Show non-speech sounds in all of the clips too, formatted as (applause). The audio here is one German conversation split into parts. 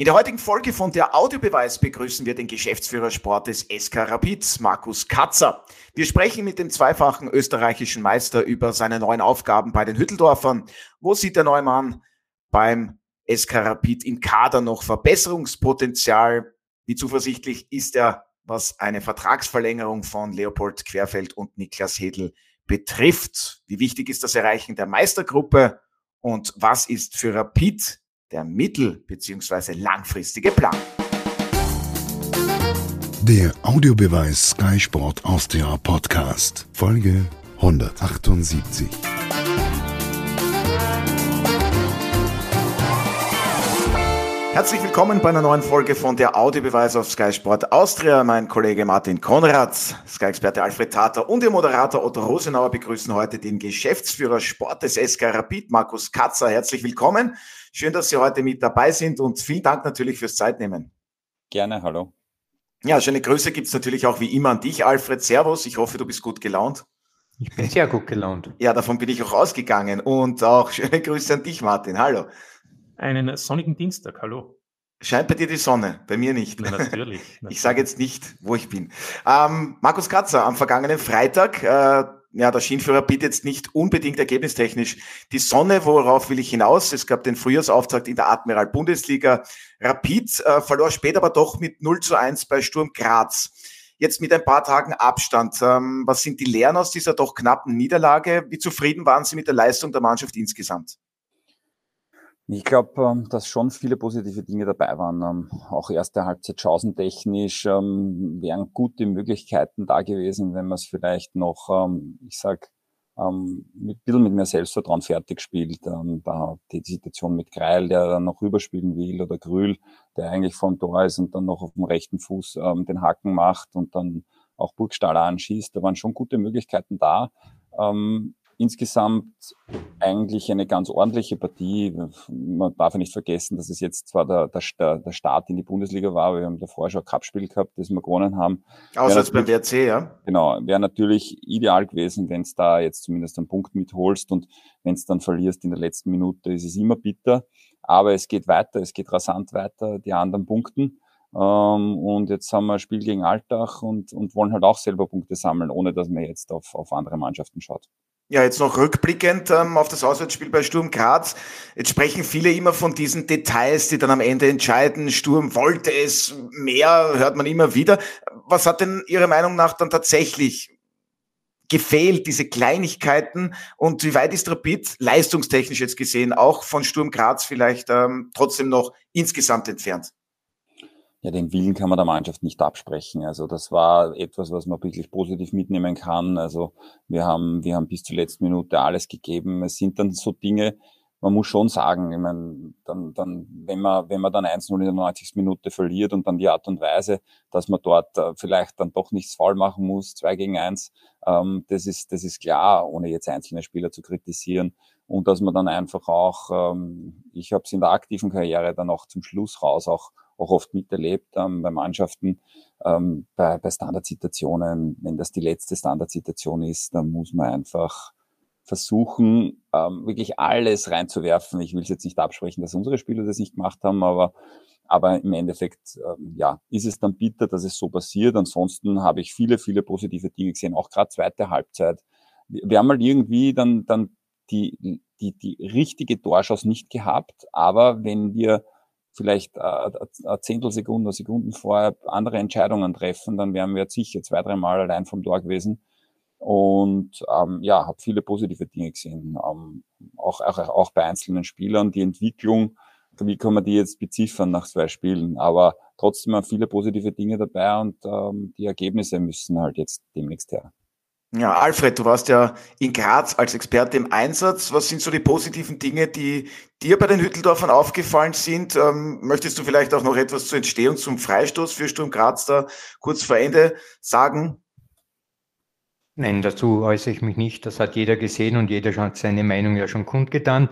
In der heutigen Folge von der Audiobeweis begrüßen wir den Geschäftsführer Sport des SK Rapid, Markus Katzer. Wir sprechen mit dem zweifachen österreichischen Meister über seine neuen Aufgaben bei den Hütteldorfern. Wo sieht der neue Mann beim SK Rapid im Kader noch Verbesserungspotenzial? Wie zuversichtlich ist er, was eine Vertragsverlängerung von Leopold Querfeld und Niklas Hedl betrifft? Wie wichtig ist das Erreichen der Meistergruppe? Und was ist für Rapid der mittel- bzw. langfristige Plan. Der Audiobeweis Sky Sport Austria Podcast, Folge 178. Herzlich willkommen bei einer neuen Folge von der Audiobeweis auf Sky Sport Austria. Mein Kollege Martin Konrad, Sky-Experte Alfred Tater und Ihr Moderator Otto Rosenauer begrüßen heute den Geschäftsführer Sport des SK Rapid, Markus Katzer. Herzlich willkommen. Schön, dass Sie heute mit dabei sind und vielen Dank natürlich fürs Zeitnehmen. Gerne, hallo. Ja, schöne Grüße gibt es natürlich auch wie immer an dich, Alfred. Servus, ich hoffe, du bist gut gelaunt. Ich bin sehr gut gelaunt. (laughs) Ja, davon bin ich auch ausgegangen. Und auch schöne Grüße an dich, Martin. Hallo. Einen sonnigen Dienstag, hallo. Scheint bei dir die Sonne, bei mir nicht. Ja, natürlich, natürlich. (laughs) Ich sage jetzt nicht, wo ich bin. Ähm, Markus Katzer, am vergangenen Freitag äh, ja, der Schienführer bietet jetzt nicht unbedingt ergebnistechnisch die Sonne, worauf will ich hinaus? Es gab den Frühjahrsauftakt in der Admiral Bundesliga. Rapid äh, verlor später aber doch mit 0 zu 1 bei Sturm Graz. Jetzt mit ein paar Tagen Abstand. Ähm, was sind die Lehren aus dieser doch knappen Niederlage? Wie zufrieden waren Sie mit der Leistung der Mannschaft insgesamt? Ich glaube, ähm, dass schon viele positive Dinge dabei waren. Ähm, auch erste Halbzeit chancentechnisch ähm, wären gute Möglichkeiten da gewesen, wenn man es vielleicht noch, ich sag, mit ein bisschen mit mehr Selbstvertrauen fertig spielt. Da die Situation mit Greil, der dann noch rüberspielen will, oder Grül, der eigentlich vom Tor ist und dann noch auf dem rechten Fuß den Haken macht und dann auch Burgstaller anschießt. Da waren schon gute Möglichkeiten da insgesamt eigentlich eine ganz ordentliche Partie. Man darf ja nicht vergessen, dass es jetzt zwar der, der, der Start in die Bundesliga war, aber wir haben davor schon ein Cup-Spiel gehabt, das wir gewonnen haben. Außer als beim WRC, ja? Genau, wäre natürlich ideal gewesen, wenn es da jetzt zumindest einen Punkt mitholst und wenn es dann verlierst in der letzten Minute, ist es immer bitter. Aber es geht weiter, es geht rasant weiter, die anderen punkten. Ähm, und jetzt haben wir ein Spiel gegen Alltag und, und wollen halt auch selber Punkte sammeln, ohne dass man jetzt auf, auf andere Mannschaften schaut. Ja, jetzt noch rückblickend ähm, auf das Auswärtsspiel bei Sturm Graz. Jetzt sprechen viele immer von diesen Details, die dann am Ende entscheiden. Sturm wollte es mehr, hört man immer wieder. Was hat denn Ihrer Meinung nach dann tatsächlich gefehlt, diese Kleinigkeiten? Und wie weit ist Rapid leistungstechnisch jetzt gesehen auch von Sturm Graz vielleicht ähm, trotzdem noch insgesamt entfernt? Ja, den Willen kann man der Mannschaft nicht absprechen. Also das war etwas, was man wirklich positiv mitnehmen kann. Also wir haben, wir haben bis zur letzten Minute alles gegeben. Es sind dann so Dinge, man muss schon sagen, ich meine, dann, dann, wenn man, wenn man dann 1-0 in der 90. Minute verliert und dann die Art und Weise, dass man dort äh, vielleicht dann doch nichts faul machen muss, zwei gegen eins, ähm, das ist, das ist klar, ohne jetzt einzelne Spieler zu kritisieren. Und dass man dann einfach auch, ähm, ich habe es in der aktiven Karriere dann auch zum Schluss raus auch auch oft miterlebt ähm, bei Mannschaften, ähm, bei, bei Standardsituationen. Wenn das die letzte Standardsituation ist, dann muss man einfach versuchen, ähm, wirklich alles reinzuwerfen. Ich will es jetzt nicht absprechen, dass unsere Spieler das nicht gemacht haben, aber aber im Endeffekt, ähm, ja, ist es dann bitter, dass es so passiert. Ansonsten habe ich viele, viele positive Dinge gesehen, auch gerade zweite Halbzeit. Wir, haben mal irgendwie dann, dann die, die, die richtige Torschance nicht gehabt, aber wenn wir vielleicht eine Zehntelsekunde, Sekunden vorher andere Entscheidungen treffen, dann wären wir jetzt sicher zwei, dreimal allein vom Tor gewesen. Und ähm, ja, habe viele positive Dinge gesehen, ähm, auch, auch, auch bei einzelnen Spielern. Die Entwicklung, wie kann man die jetzt beziffern nach zwei Spielen? Aber trotzdem haben viele positive Dinge dabei und ähm, die Ergebnisse müssen halt jetzt demnächst her. Ja, Alfred, du warst ja in Graz als Experte im Einsatz. Was sind so die positiven Dinge, die dir bei den Hütteldorfern aufgefallen sind? Ähm, möchtest du vielleicht auch noch etwas zur Entstehung zum Freistoß für Sturm Graz da kurz vor Ende sagen? Nein, dazu äußere ich mich nicht. Das hat jeder gesehen und jeder hat seine Meinung ja schon kundgetan.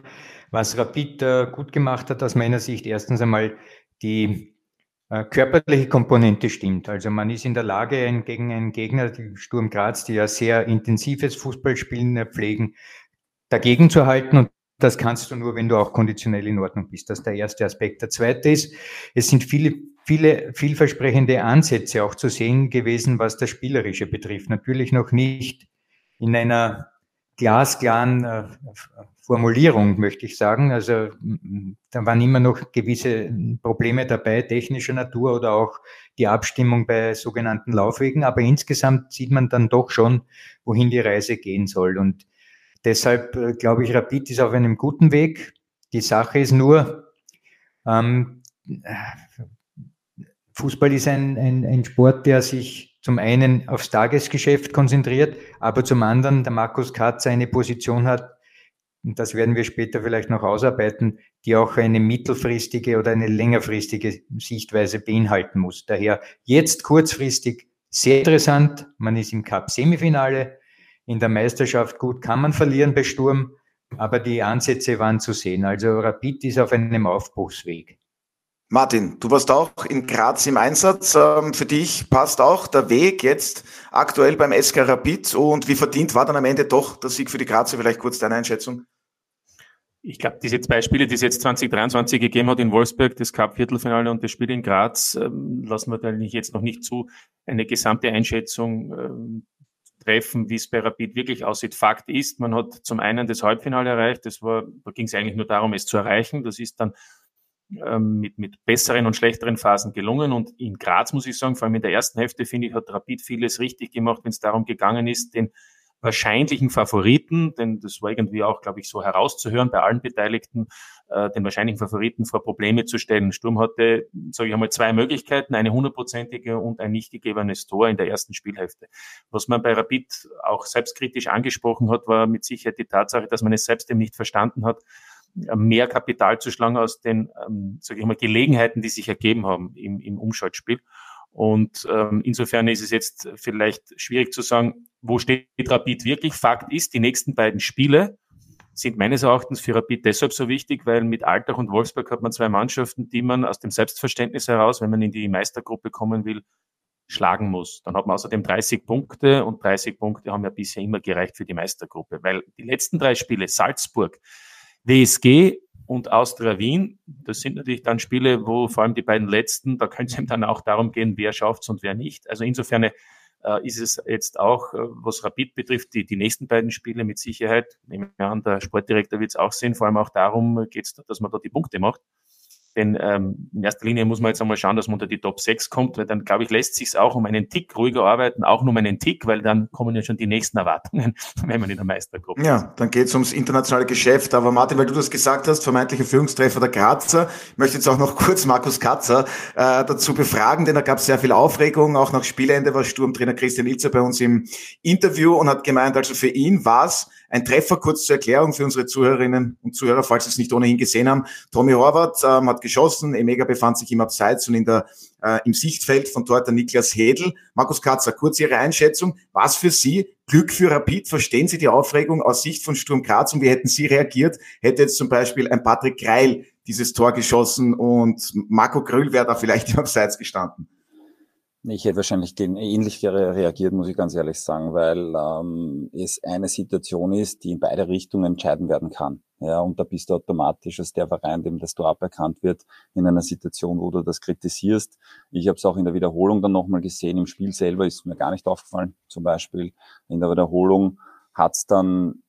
Was Rapid äh, gut gemacht hat aus meiner Sicht, erstens einmal die körperliche Komponente stimmt. Also man ist in der Lage, gegen einen Gegner, Sturm Graz, die ja sehr intensives Fußballspielen pflegen, dagegen zu halten und das kannst du nur, wenn du auch konditionell in Ordnung bist. Das ist der erste Aspekt. Der zweite ist, es sind viele, viele vielversprechende Ansätze auch zu sehen gewesen, was das Spielerische betrifft. Natürlich noch nicht in einer glasklaren äh, Formulierung, möchte ich sagen. Also da waren immer noch gewisse Probleme dabei, technischer Natur oder auch die Abstimmung bei sogenannten Laufwegen. Aber insgesamt sieht man dann doch schon, wohin die Reise gehen soll. Und deshalb äh, glaube ich, Rapid ist auf einem guten Weg. Die Sache ist nur, ähm, Fußball ist ein, ein, ein Sport, der sich zum einen aufs Tagesgeschäft konzentriert, aber zum anderen der Markus Katz eine Position hat, und das werden wir später vielleicht noch ausarbeiten, die auch eine mittelfristige oder eine längerfristige Sichtweise beinhalten muss. Daher jetzt kurzfristig sehr interessant. Man ist im Cup-Semifinale. In der Meisterschaft gut kann man verlieren bei Sturm, aber die Ansätze waren zu sehen. Also Rapid ist auf einem Aufbruchsweg. Martin, du warst auch in Graz im Einsatz. Ähm, für dich passt auch der Weg jetzt aktuell beim SK Rapid und wie verdient war dann am Ende doch der Sieg für die Grazer? Vielleicht kurz deine Einschätzung ich glaube, diese zwei Spiele, die es jetzt 2023 gegeben hat in Wolfsburg, das Cup-Viertelfinale und das Spiel in Graz, ähm, lassen wir da jetzt noch nicht zu, eine gesamte Einschätzung ähm, treffen, wie es bei Rapid wirklich aussieht. Fakt ist, man hat zum einen das Halbfinale erreicht, das war, da ging es eigentlich nur darum, es zu erreichen. Das ist dann mit, mit besseren und schlechteren Phasen gelungen. Und in Graz muss ich sagen, vor allem in der ersten Hälfte, finde ich, hat Rapid vieles richtig gemacht, wenn es darum gegangen ist, den wahrscheinlichen Favoriten, denn das war irgendwie auch, glaube ich, so herauszuhören bei allen Beteiligten, äh, den wahrscheinlichen Favoriten vor Probleme zu stellen. Sturm hatte, sage ich einmal, zwei Möglichkeiten, eine hundertprozentige und ein nicht gegebenes Tor in der ersten Spielhälfte. Was man bei Rapid auch selbstkritisch angesprochen hat, war mit Sicherheit die Tatsache, dass man es selbst eben nicht verstanden hat, mehr Kapital zu schlagen aus den, ähm, sage ich mal, Gelegenheiten, die sich ergeben haben im, im Umschaltspiel. Und ähm, insofern ist es jetzt vielleicht schwierig zu sagen, wo steht Rapid wirklich. Fakt ist, die nächsten beiden Spiele sind meines Erachtens für Rapid deshalb so wichtig, weil mit Altach und Wolfsburg hat man zwei Mannschaften, die man aus dem Selbstverständnis heraus, wenn man in die Meistergruppe kommen will, schlagen muss. Dann hat man außerdem 30 Punkte und 30 Punkte haben ja bisher immer gereicht für die Meistergruppe, weil die letzten drei Spiele, Salzburg, WSG und Austria Wien. Das sind natürlich dann Spiele, wo vor allem die beiden letzten, da könnte es (laughs) dann auch darum gehen, wer schafft und wer nicht. Also insofern äh, ist es jetzt auch, äh, was Rapid betrifft, die, die nächsten beiden Spiele mit Sicherheit, nehmen wir an, der Sportdirektor wird es auch sehen, vor allem auch darum geht es, dass man da die Punkte macht. Denn ähm, in erster Linie muss man jetzt einmal schauen, dass man unter die Top 6 kommt, weil dann, glaube ich, lässt sich auch um einen Tick ruhiger arbeiten, auch nur um einen Tick, weil dann kommen ja schon die nächsten Erwartungen, (laughs) wenn man in der Meistergruppe ist. Ja, dann geht es ums internationale Geschäft. Aber Martin, weil du das gesagt hast, vermeintlicher Führungstreffer der Grazer, ich möchte jetzt auch noch (laughs) kurz Markus Katzer äh, dazu befragen, denn da gab es sehr viel Aufregung. Auch nach Spielende war Sturmtrainer Christian Ilzer bei uns im Interview und hat gemeint, also für ihn war es ein Treffer kurz zur Erklärung für unsere Zuhörerinnen und Zuhörer, falls Sie es nicht ohnehin gesehen haben. Tommy Horvath ähm, hat geschossen, Emega befand sich im Abseits und in der, äh, im Sichtfeld von dort der Niklas Hedel. Markus Katzer, kurz Ihre Einschätzung. Was für Sie Glück für Rapid? Verstehen Sie die Aufregung aus Sicht von Sturm Graz und wie hätten Sie reagiert? Hätte jetzt zum Beispiel ein Patrick Greil dieses Tor geschossen und Marco Grüll wäre da vielleicht im Abseits gestanden? Ich hätte wahrscheinlich ähnlich reagiert, muss ich ganz ehrlich sagen, weil ähm, es eine Situation ist, die in beide Richtungen entscheiden werden kann. Ja, und da bist du automatisch als der Verein, dem das Tor aberkannt wird, in einer Situation, wo du das kritisierst. Ich habe es auch in der Wiederholung dann nochmal gesehen. Im Spiel selber ist mir gar nicht aufgefallen. Zum Beispiel in der Wiederholung hat's dann,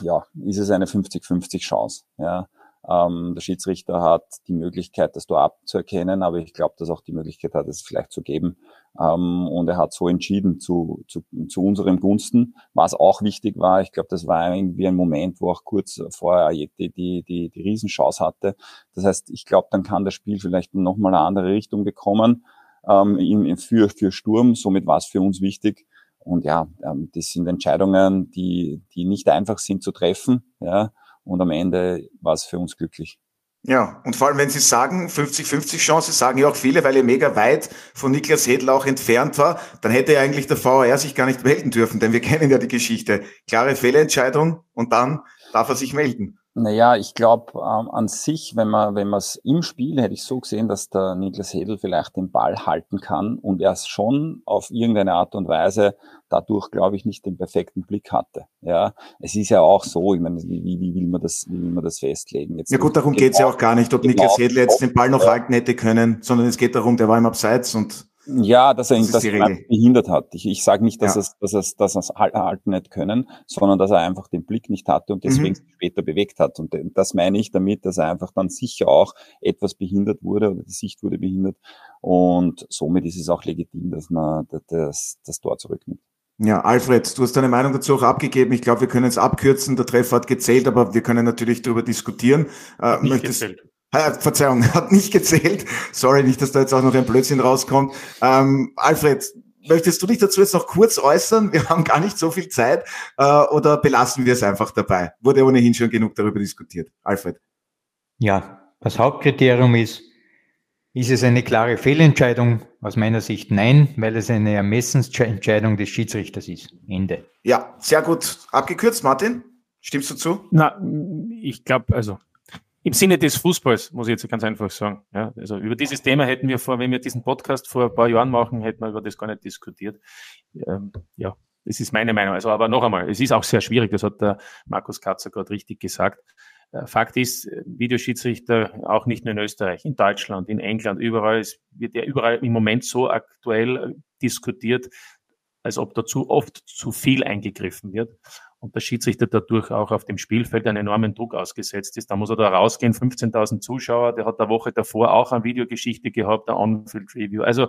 ja, ist es eine 50-50 Chance. Ja, ähm, der Schiedsrichter hat die Möglichkeit, das Tor abzuerkennen, aber ich glaube, dass auch die Möglichkeit hat, es vielleicht zu geben. Ähm, und er hat so entschieden zu, zu, zu unserem Gunsten. Was auch wichtig war, ich glaube, das war irgendwie ein Moment, wo auch kurz vorher Ayeti die, die, die Riesenchance hatte. Das heißt, ich glaube, dann kann das Spiel vielleicht nochmal eine andere Richtung bekommen ähm, in, für, für Sturm. Somit war es für uns wichtig. Und ja, ähm, das sind Entscheidungen, die, die nicht einfach sind zu treffen. Ja, und am Ende war es für uns glücklich. Ja, und vor allem, wenn Sie sagen, 50-50 Chance, sagen ja auch viele, weil er mega weit von Niklas Hedl auch entfernt war, dann hätte ja eigentlich der VAR sich gar nicht melden dürfen, denn wir (laughs) kennen ja die Geschichte. Klare Fehlentscheidung und dann darf er sich melden. Naja, ich glaube ähm, an sich, wenn man wenn man es im Spiel hätte ich so gesehen, dass der Niklas Hedel vielleicht den Ball halten kann und er es schon auf irgendeine Art und Weise dadurch, glaube ich, nicht den perfekten Blick hatte. Ja, es ist ja auch so, ich meine, wie, wie will man das, wie will man das festlegen? Jetzt ja gut, darum geht es ja auch gar nicht, ob genau, Niklas Hedel jetzt den Ball noch halten hätte können, sondern es geht darum, der war im Abseits und ja, dass er ihn das, das behindert hat. Ich, ich sage nicht, dass ja. es, dass es, dass es halten nicht können, sondern dass er einfach den Blick nicht hatte und deswegen mhm. später bewegt hat. Und das meine ich damit, dass er einfach dann sicher auch etwas behindert wurde oder die Sicht wurde behindert. Und somit ist es auch legitim, dass man das, das Tor zurücknimmt. Ja, Alfred, du hast deine Meinung dazu auch abgegeben. Ich glaube, wir können es abkürzen. Der Treffer hat gezählt, aber wir können natürlich darüber diskutieren. Äh, nicht möchtest, gezählt. Äh, Verzeihung, (laughs) hat nicht gezählt. Sorry, nicht, dass da jetzt auch noch ein Blödsinn rauskommt. Ähm, Alfred, möchtest du dich dazu jetzt noch kurz äußern? Wir haben gar nicht so viel Zeit. Äh, oder belassen wir es einfach dabei? Wurde ohnehin schon genug darüber diskutiert. Alfred. Ja, das Hauptkriterium ist, ist es eine klare Fehlentscheidung? Aus meiner Sicht nein, weil es eine Ermessensentscheidung des Schiedsrichters ist. Ende. Ja, sehr gut abgekürzt, Martin. Stimmst du zu? Na, ich glaube, also im Sinne des Fußballs, muss ich jetzt ganz einfach sagen. Ja, also über dieses Thema hätten wir vor, wenn wir diesen Podcast vor ein paar Jahren machen, hätten wir über das gar nicht diskutiert. Ähm, ja, das ist meine Meinung. Also, aber noch einmal, es ist auch sehr schwierig, das hat der Markus Katzer gerade richtig gesagt. Äh, Fakt ist, Videoschiedsrichter auch nicht nur in Österreich, in Deutschland, in England, überall, es wird ja überall im Moment so aktuell äh, diskutiert, als ob dazu oft zu viel eingegriffen wird und der Schiedsrichter dadurch auch auf dem Spielfeld einen enormen Druck ausgesetzt ist. Da muss er da rausgehen, 15.000 Zuschauer, der hat der Woche davor auch eine Videogeschichte gehabt, der On-Field Review. Also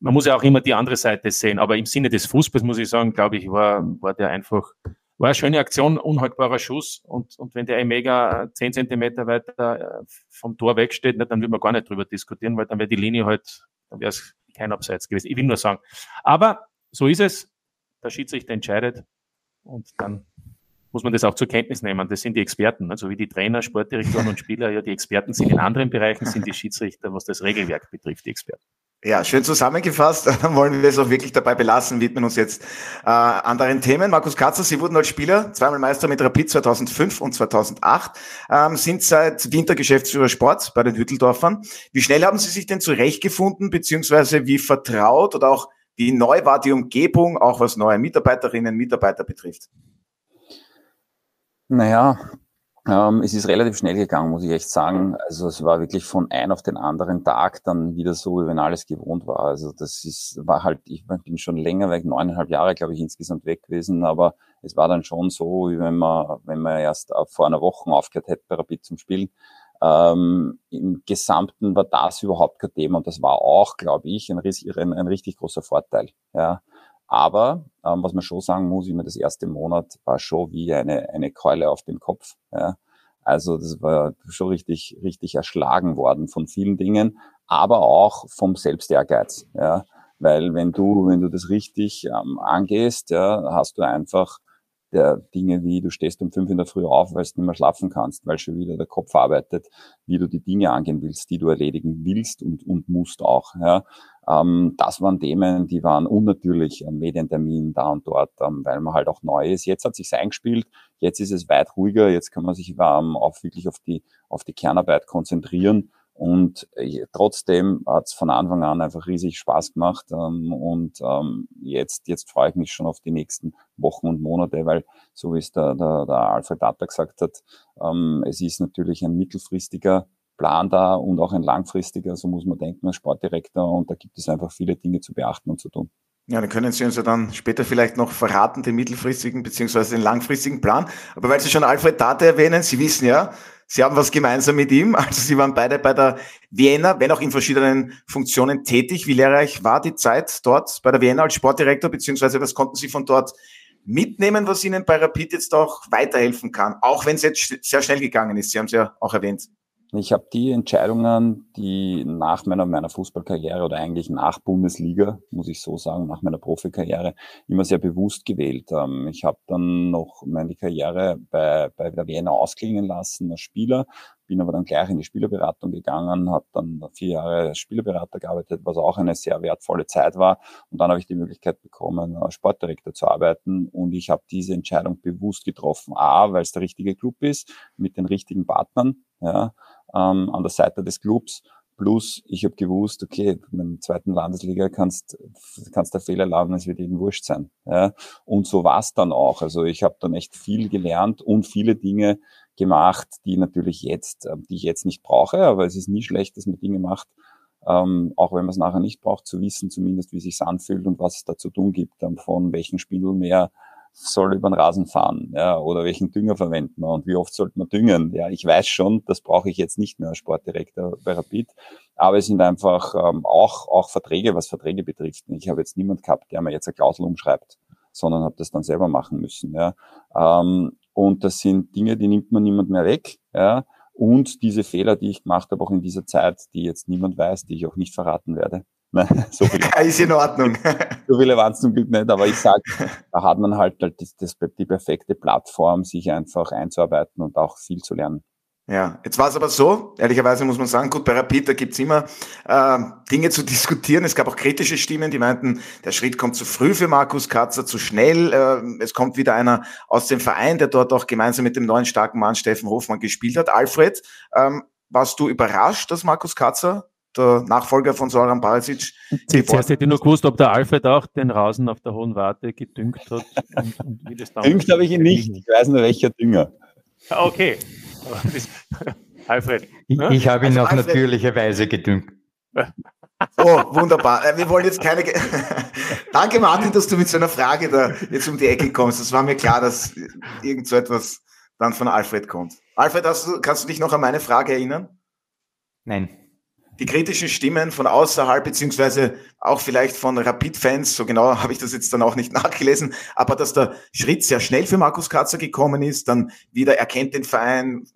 man muss ja auch immer die andere Seite sehen, aber im Sinne des Fußballs muss ich sagen, glaube ich, war, war der einfach, war eine schöne Aktion, unhaltbarer Schuss und, und wenn der mega zehn Zentimeter weiter äh, vom Tor wegsteht, dann will man gar nicht drüber diskutieren, weil dann wäre die Linie halt, dann wäre es kein Abseits gewesen. Ich will nur sagen. Aber so ist es. Der Schiedsrichter entscheidet und dann muss man das auch zur Kenntnis nehmen. Das sind die Experten. Also wie die Trainer, Sportdirektoren und Spieler ja die Experten sind in anderen Bereichen, sind die Schiedsrichter, was das Regelwerk betrifft, die Experten. Ja, schön zusammengefasst. (laughs) Wollen wir es auch wirklich dabei belassen, widmen uns jetzt äh, anderen Themen. Markus Katzer, Sie wurden als Spieler zweimal Meister mit Rapid 2005 und 2008, ähm, sind seit Winter Geschäftsführer Sport bei den Hütteldorfern. Wie schnell haben Sie sich denn zurechtgefunden, beziehungsweise wie vertraut oder auch wie neu war die Umgebung, auch was neue Mitarbeiterinnen und Mitarbeiter betrifft? Naja, ähm, es ist relativ schnell gegangen, muss ich echt sagen. Also es war wirklich von ein auf den anderen Tag dann wieder so, wie wenn alles gewohnt war. Also das ist, war halt, ich bin schon länger weg, neuneinhalb Jahre, glaube ich, insgesamt weg gewesen, aber es war dann schon so, wie wenn man, wenn man erst vor einer Woche aufgehört hätte bei Rapid zum Spielen. Ähm, Im Gesamten war das überhaupt kein Thema und das war auch, glaube ich, ein, ein, ein, richtig großer Vorteil. Ja. Aber ähm, was man schon sagen muss, immer das erste Monat war schon wie eine, eine Keule auf dem Kopf. Ja. Also das war schon richtig, richtig erschlagen worden von vielen Dingen, aber auch vom Selbstehrgeiz. Ja. Weil wenn du, wenn du das richtig ähm, angehst, ja, hast du einfach der Dinge wie, du stehst um fünf in der Früh auf, weil du nicht mehr schlafen kannst, weil schon wieder der Kopf arbeitet, wie du die Dinge angehen willst, die du erledigen willst und, und musst auch. Ja. Ähm, das waren Themen, die waren unnatürlich, ein Medientermin da und dort, ähm, weil man halt auch neu ist. Jetzt hat sich's eingespielt, jetzt ist es weit ruhiger, jetzt kann man sich ähm, auch wirklich auf die, auf die Kernarbeit konzentrieren und äh, trotzdem hat es von Anfang an einfach riesig Spaß gemacht. Ähm, und ähm, jetzt, jetzt freue ich mich schon auf die nächsten Wochen und Monate, weil, so wie es der, der, der Alfred Data gesagt hat, ähm, es ist natürlich ein mittelfristiger Plan da und auch ein langfristiger, so muss man denken als Sportdirektor. Und da gibt es einfach viele Dinge zu beachten und zu tun. Ja, dann können Sie uns ja dann später vielleicht noch verraten, den mittelfristigen beziehungsweise den langfristigen Plan. Aber weil Sie schon Alfred Data erwähnen, Sie wissen ja, Sie haben was gemeinsam mit ihm. Also Sie waren beide bei der Vienna, wenn auch in verschiedenen Funktionen tätig. Wie lehrreich war die Zeit dort bei der Vienna als Sportdirektor, beziehungsweise was konnten Sie von dort mitnehmen, was Ihnen bei Rapid jetzt auch weiterhelfen kann? Auch wenn es jetzt sehr schnell gegangen ist. Sie haben es ja auch erwähnt. Ich habe die Entscheidungen, die nach meiner, meiner Fußballkarriere oder eigentlich nach Bundesliga, muss ich so sagen, nach meiner Profikarriere, immer sehr bewusst gewählt. Ich habe dann noch meine Karriere bei, bei der Vienna ausklingen lassen als Spieler, bin aber dann gleich in die Spielerberatung gegangen, habe dann vier Jahre als Spielerberater gearbeitet, was auch eine sehr wertvolle Zeit war. Und dann habe ich die Möglichkeit bekommen, als Sportdirektor zu arbeiten. Und ich habe diese Entscheidung bewusst getroffen. A, weil es der richtige Club ist, mit den richtigen Partnern ja, ähm, an der Seite des Clubs. Plus, ich habe gewusst, okay, in der zweiten Landesliga kannst kannst der Fehler erlauben, es wird eben wurscht sein. Ja? Und so war es dann auch. Also ich habe dann echt viel gelernt und viele Dinge gemacht, die natürlich jetzt, ähm, die ich jetzt nicht brauche, aber es ist nie schlecht, dass man Dinge macht, ähm, auch wenn man es nachher nicht braucht, zu wissen zumindest, wie es sich anfühlt und was es da zu tun gibt, ähm, von welchen Spindel mehr soll über den Rasen fahren ja, oder welchen Dünger verwenden und wie oft sollte man düngen. Ja, ich weiß schon, das brauche ich jetzt nicht mehr als Sportdirektor bei Rapid, aber es sind einfach ähm, auch, auch Verträge, was Verträge betrifft. Ich habe jetzt niemand gehabt, der mir jetzt eine Klausel umschreibt, sondern habe das dann selber machen müssen. Ja. Ähm, und das sind Dinge, die nimmt man niemand mehr weg. Ja. Und diese Fehler, die ich gemacht habe, auch in dieser Zeit, die jetzt niemand weiß, die ich auch nicht verraten werde. (laughs) so viel, (laughs) ist in Ordnung. (laughs) so viele waren es zum Glück nicht, aber ich sage, da hat man halt, halt das, das, die perfekte Plattform, sich einfach einzuarbeiten und auch viel zu lernen. Ja, jetzt war es aber so, ehrlicherweise muss man sagen, gut, bei Rapid, da gibt's immer äh, Dinge zu (laughs) diskutieren. Es gab auch kritische Stimmen, die meinten, der Schritt kommt zu früh für Markus Katzer, zu schnell. Äh, es kommt wieder einer aus dem Verein, der dort auch gemeinsam mit dem neuen starken Mann Steffen Hofmann gespielt hat. Alfred, ähm, warst du überrascht, dass Markus Katzer der Nachfolger von Soran Barisic. Zuerst hätte ich nur gewusst, ob der Alfred auch den Rasen auf der Hohen Warte gedüngt hat. Und, und wie das (laughs) Düngt habe ich ihn (laughs) nicht. Ich weiß nur, welcher Dünger. Ah, okay. (laughs) Alfred. Ich, ne? ich habe ihn also auf Alfred. natürliche Weise gedüngt. Oh, wunderbar. Äh, wir wollen jetzt keine. (laughs) Danke, Martin, dass du mit so einer Frage da jetzt um die Ecke kommst. Es war mir klar, dass irgend so etwas dann von Alfred kommt. Alfred, du, kannst du dich noch an meine Frage erinnern? Nein die kritischen Stimmen von außerhalb, beziehungsweise auch vielleicht von Rapid-Fans, so genau (laughs) habe ich das jetzt dann auch nicht (laughs) nachgelesen, aber dass der Schritt sehr schnell für Markus Katzer gekommen ist, dann wieder erkennt den Verein,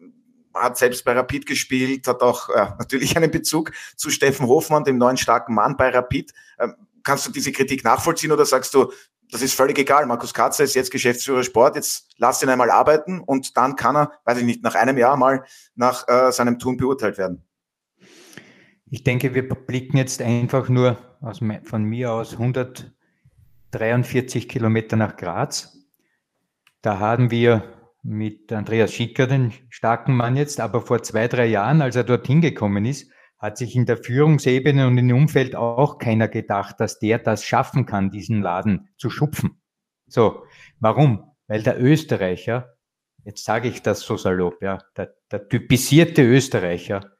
hat selbst bei Rapid gespielt, hat auch äh, (laughs) natürlich einen Bezug zu Steffen Hofmann, dem neuen starken Mann bei Rapid. Ähm, kannst du diese Kritik nachvollziehen oder sagst du, das ist völlig egal. Markus Katzer ist jetzt Geschäftsführer Sport, jetzt lass ihn einmal arbeiten und dann kann er, weiß ich nicht, nach einem Jahr mal nach äh, seinem Tun beurteilt werden. Ich denke, wir blicken jetzt einfach nur aus, von mir aus 143 Kilometer nach Graz. Da haben wir mit Andreas Schicker den starken Mann jetzt, aber vor zwei, drei Jahren, als er dorthin gekommen ist, hat sich in der Führungsebene und im Umfeld auch keiner gedacht, dass der das schaffen kann, diesen Laden zu schupfen. So, warum? Weil der Österreicher, jetzt sage ich das so salopp, ja, der, der typisierte Österreicher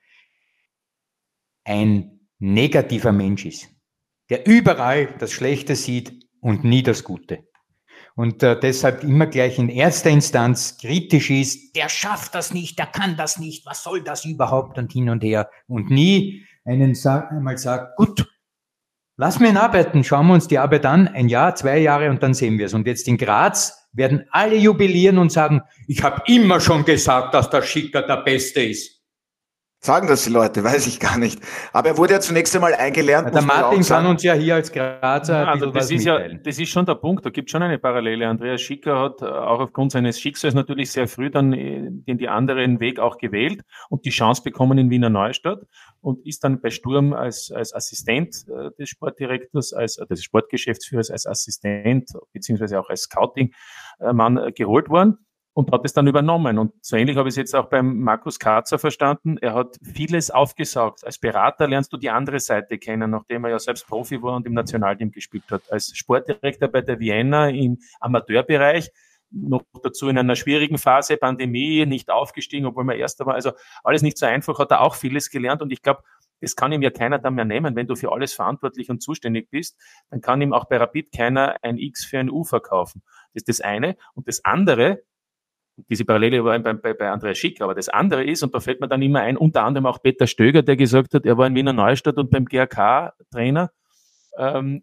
ein negativer Mensch ist, der überall das Schlechte sieht und nie das Gute. Und äh, deshalb immer gleich in erster Instanz kritisch ist, der schafft das nicht, der kann das nicht, was soll das überhaupt und hin und her. Und nie einen sag, einmal sagt, gut, lass mir ihn arbeiten, schauen wir uns die Arbeit an, ein Jahr, zwei Jahre und dann sehen wir es. Und jetzt in Graz werden alle jubilieren und sagen, ich habe immer schon gesagt, dass der Schicker der Beste ist. Sagen das die Leute, (laughs) weiß ich gar nicht. Aber er wurde ja zunächst einmal eingelernt. Ja, der Martin kann uns ja hier als Grazer ja, also das ist mitteilen. ja, das ist schon der Punkt. Da gibt es schon eine Parallele. Andreas Schicker hat äh, auch aufgrund seines Schicksals natürlich sehr früh dann äh, den die anderen Weg auch gewählt und die Chance bekommen in Wiener Neustadt und ist dann bei Sturm als, als Assistent äh, des Sportdirektors, als des Sportgeschäftsführers, als Assistent beziehungsweise auch als Scouting-Mann geholt worden und hat es dann übernommen. Und so ähnlich habe ich es jetzt auch beim Markus Karzer verstanden. Er hat vieles aufgesaugt. Als Berater lernst du die andere Seite kennen, nachdem er ja selbst Profi war und im Nationalteam gespielt hat. Als Sportdirektor bei der Vienna im Amateurbereich, noch dazu in einer schwierigen Phase, Pandemie, nicht aufgestiegen, obwohl man Erster war. Also alles nicht so einfach, hat er auch vieles gelernt. Und ich glaube, das kann ihm ja keiner dann mehr nehmen. Wenn du für alles verantwortlich und zuständig bist, dann kann ihm auch bei Rapid keiner ein X für ein U verkaufen. Das ist das eine. Und das andere, diese Parallele war bei, bei, bei Andreas Schick, aber das andere ist, und da fällt mir dann immer ein, unter anderem auch Peter Stöger, der gesagt hat, er war in Wiener Neustadt und beim GRK Trainer, ähm,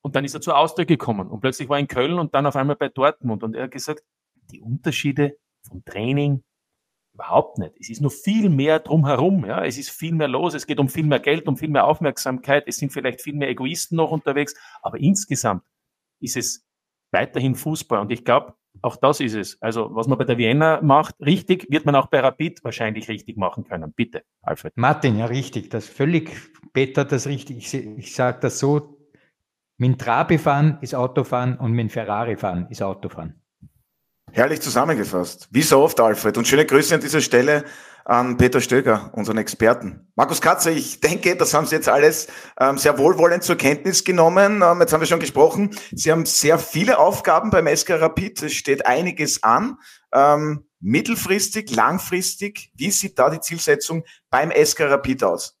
und dann ist er zur Austria gekommen und plötzlich war er in Köln und dann auf einmal bei Dortmund und er hat gesagt, die Unterschiede vom Training überhaupt nicht. Es ist nur viel mehr drumherum, ja. Es ist viel mehr los. Es geht um viel mehr Geld, um viel mehr Aufmerksamkeit. Es sind vielleicht viel mehr Egoisten noch unterwegs. Aber insgesamt ist es weiterhin Fußball. Und ich glaube, Auch das ist es. Also, was man bei der Vienna macht, richtig, wird man auch bei Rapid wahrscheinlich richtig machen können. Bitte, Alfred. Martin, ja, richtig. Das völlig, Peter, das richtig. Ich, ich sage das so, mit Trabi fahren ist Autofahren und mit Ferrari fahren ist Autofahren. Herrlich zusammengefasst. Wie so oft, Alfred. Und schöne Grüße an dieser Stelle an Peter Stöger, unseren Experten. Markus Katzer, ich denke, das haben Sie jetzt alles ähm, sehr wohlwollend zur Kenntnis genommen. Ähm, jetzt haben wir schon gesprochen. Sie haben sehr viele Aufgaben beim SK Rapid. Es steht einiges an. Ähm, mittelfristig, langfristig, wie sieht da die Zielsetzung beim SK Rapid aus?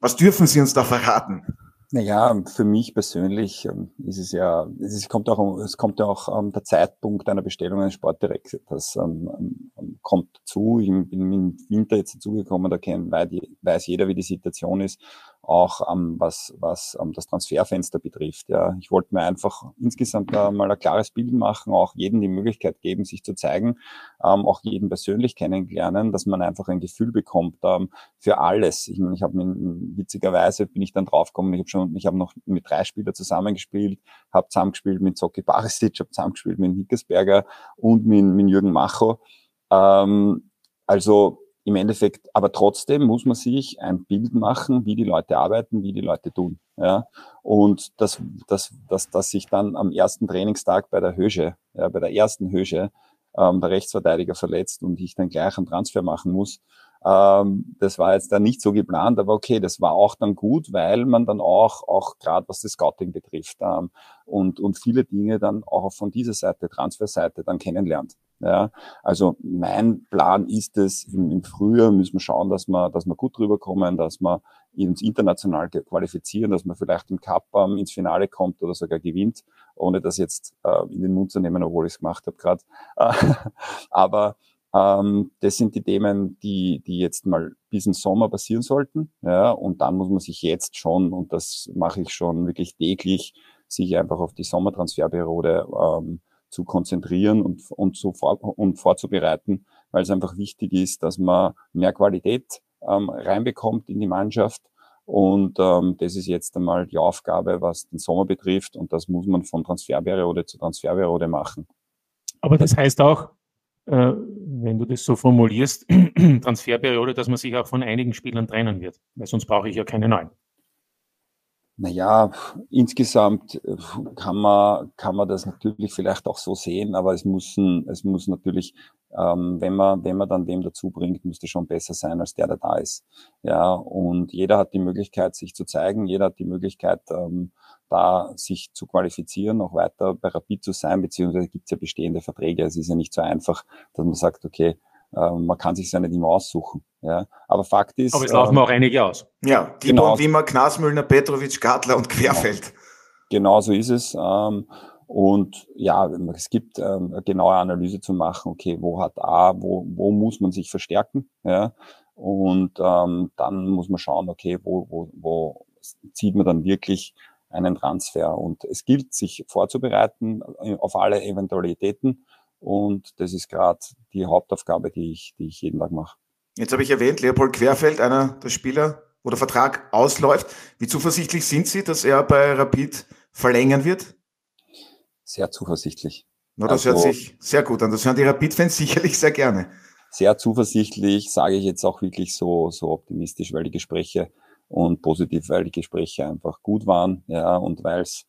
Was dürfen Sie uns da verraten? Naja, für mich persönlich ähm, ist es ja, es kommt auch, es kommt auch ähm, der Zeitpunkt einer Bestellung eines Sportdirektors. Das um, kommt zu. Ich bin im Winter jetzt dazugekommen, da kennt, weiß jeder, wie die Situation ist auch ähm, was, was ähm, das Transferfenster betrifft. Ja. Ich wollte mir einfach insgesamt äh, mal ein klares Bild machen, auch jedem die Möglichkeit geben, sich zu zeigen, ähm, auch jeden persönlich kennenlernen, dass man einfach ein Gefühl bekommt ähm, für alles. Ich meine, ich habe witzigerweise bin ich dann draufgekommen, ich habe schon, ich habe noch mit drei Spielern zusammengespielt, habe zusammengespielt mit Zocki Barisic, habe zusammengespielt mit Hickersberger und mit, mit Jürgen Macho. Ähm, also im Endeffekt, aber trotzdem muss man sich ein Bild machen, wie die Leute arbeiten, wie die Leute tun. Ja? Und das, das, das, dass sich dann am ersten Trainingstag bei der Hösche, ja, bei der ersten Hösche, ähm, der Rechtsverteidiger verletzt und ich dann gleich einen Transfer machen muss, ähm, das war jetzt dann nicht so geplant, aber okay, das war auch dann gut, weil man dann auch, auch gerade was das Scouting betrifft ähm, und, und viele Dinge dann auch von dieser Seite, Transferseite dann kennenlernt. Ja, also mein Plan ist es, im, Frühjahr müssen wir schauen, dass wir, dass wir gut rüberkommen, dass wir uns international qualifizieren, dass man vielleicht im Cup ähm, ins Finale kommt oder sogar gewinnt, ohne das jetzt äh, in den Mund zu nehmen, obwohl ich es gemacht habe gerade. (laughs) Aber ähm, das sind die Themen, die, die jetzt mal bis im Sommer passieren sollten. Ja, und dann muss man sich jetzt schon, und das mache ich schon wirklich täglich, sich einfach auf die Sommertransferperiode ähm, zu konzentrieren und, und, zu vor, und vorzubereiten, weil es einfach wichtig ist, dass man mehr Qualität ähm, reinbekommt in die Mannschaft. Und ähm, das ist jetzt einmal die Aufgabe, was den Sommer betrifft. Und das muss man von Transferperiode zu Transferperiode machen. Aber das heißt auch, äh, wenn du das so formulierst, (clears throat) Transferperiode, dass man sich auch von einigen Spielern trennen wird, weil sonst brauche ich ja keine neuen. Naja, insgesamt äh, kann man, kann man das natürlich vielleicht auch so sehen, aber es muss, es muss natürlich, ähm, wenn man, wenn man dann dem dazu bringt, muss das schon besser sein als der, der da ist. Ja, und jeder hat die Möglichkeit, sich zu zeigen, jeder hat die Möglichkeit, ähm, da sich zu qualifizieren, noch weiter bei Rapid zu sein, beziehungsweise gibt es ja bestehende Verträge. Es ist ja nicht so einfach, dass man sagt, okay, äh, man kann sich ja nicht immer aussuchen. Ja. Aber Fakt ist. Aber es laufen ähm, auch einige aus. Ja, die genau, Wimmer, Knasmüllner, Petrovic, Gartler und Querfeld. Genau so ist es. Ähm, und ja, es gibt ähm, eine genaue Analyse zu machen, okay, wo hat A, wo, wo muss man sich verstärken, ja, und ähm, dann muss man schauen, okay, wo, wo, wo zieht man dann wirklich einen Transfer. Und es gilt, sich vorzubereiten äh, auf alle Eventualitäten. Und das ist gerade die Hauptaufgabe, die ich, die ich jeden Tag mache. Jetzt habe ich erwähnt, Leopold Querfeld, einer der Spieler, wo der Vertrag ausläuft. Wie zuversichtlich sind Sie, dass er bei Rapid verlängern wird? Sehr zuversichtlich. Na, das also, hört sich sehr gut an. Das hören die Rapid-Fans (laughs) sicherlich sehr gerne. Sehr zuversichtlich, sage ich jetzt auch wirklich so, so optimistisch, weil die Gespräche und positiv, weil die Gespräche einfach gut waren, ja, und weil es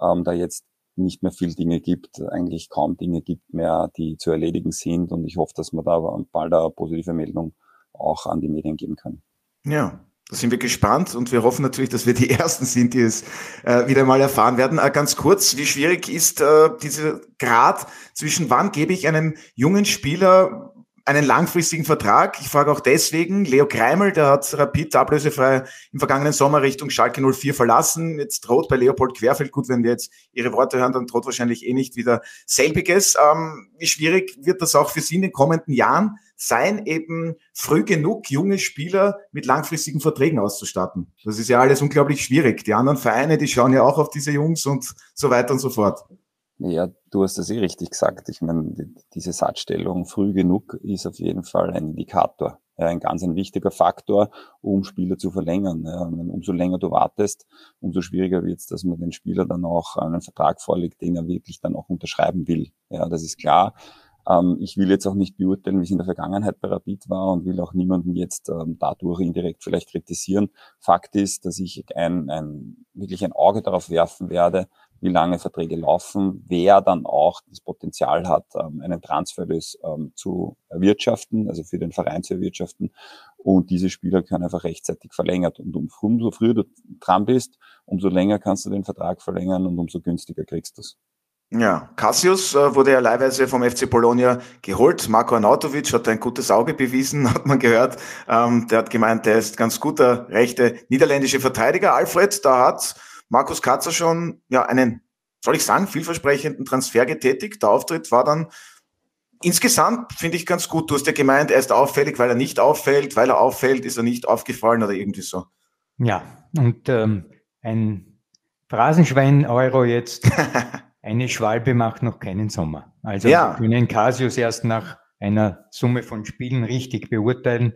ähm, da jetzt nicht mehr viel Dinge gibt, eigentlich kaum Dinge gibt mehr, die zu erledigen sind. Und ich hoffe, dass wir da bald eine positive Meldung auch an die Medien geben können. Ja, da sind wir gespannt und wir hoffen natürlich, dass wir die (laughs) Ersten sind, die es äh, wieder mal erfahren werden. Äh, ganz kurz, wie schwierig ist äh, dieser Grad zwischen wann gebe ich einem jungen Spieler einen langfristigen Vertrag. Ich frage auch deswegen, Leo Kreimel, der hat Rapid ablösefrei im vergangenen Sommer Richtung Schalke 04 verlassen. Jetzt droht bei Leopold Querfeld, gut, wenn wir jetzt Ihre Worte hören, dann droht wahrscheinlich eh nicht wieder selbiges. Ähm, wie schwierig wird das auch für Sie in den kommenden Jahren sein, eben früh genug junge Spieler mit langfristigen Verträgen auszustatten? Das ist ja alles unglaublich schwierig. Die anderen Vereine, die schauen ja auch auf diese Jungs und so weiter und so fort. Ja, du hast das eh richtig gesagt. Ich meine, diese Satzstellung früh genug ist auf jeden Fall ein Indikator, ja, ein ganz ein wichtiger Faktor, um Spieler zu verlängern. Ja, umso länger du wartest, umso schwieriger wird es, dass man den Spieler dann auch einen Vertrag vorlegt, den er wirklich dann auch unterschreiben will. Ja, das ist klar. Ähm, ich will jetzt auch nicht beurteilen, wie es in der Vergangenheit bei Rapid war und will auch niemanden jetzt ähm, dadurch indirekt vielleicht kritisieren. Fakt ist, dass ich ein, ein, wirklich ein Auge darauf werfen werde, wie lange Verträge laufen, wer dann auch das Potenzial hat, ähm, einen Transferlös ähm, zu erwirtschaften, also für den Verein zu erwirtschaften. Und diese Spieler können einfach rechtzeitig verlängert. Und umso früher du dran bist, umso länger kannst du den Vertrag verlängern und umso günstiger kriegst du es. Ja, Cassius äh, wurde ja leihweise vom FC Bologna geholt. Marko Arnautovic hat ein gutes Auge bewiesen, (laughs) hat man gehört. Ähm, der hat gemeint, der ist ganz guter rechte niederländische Verteidiger. Alfred, da hat Markus Katzer schon ja einen, soll ich sagen, vielversprechenden Transfer getätigt. Der Auftritt war dann insgesamt, finde ich, ganz gut. Du hast ja gemeint, er ist auffällig, weil er nicht auffällt, weil er auffällt, ist er nicht aufgefallen oder irgendwie so. Ja, und ähm, ein Phrasenschwein-Euro jetzt. (laughs) Eine Schwalbe macht noch keinen Sommer. Also ja. wir können Casius erst nach einer Summe von Spielen richtig beurteilen.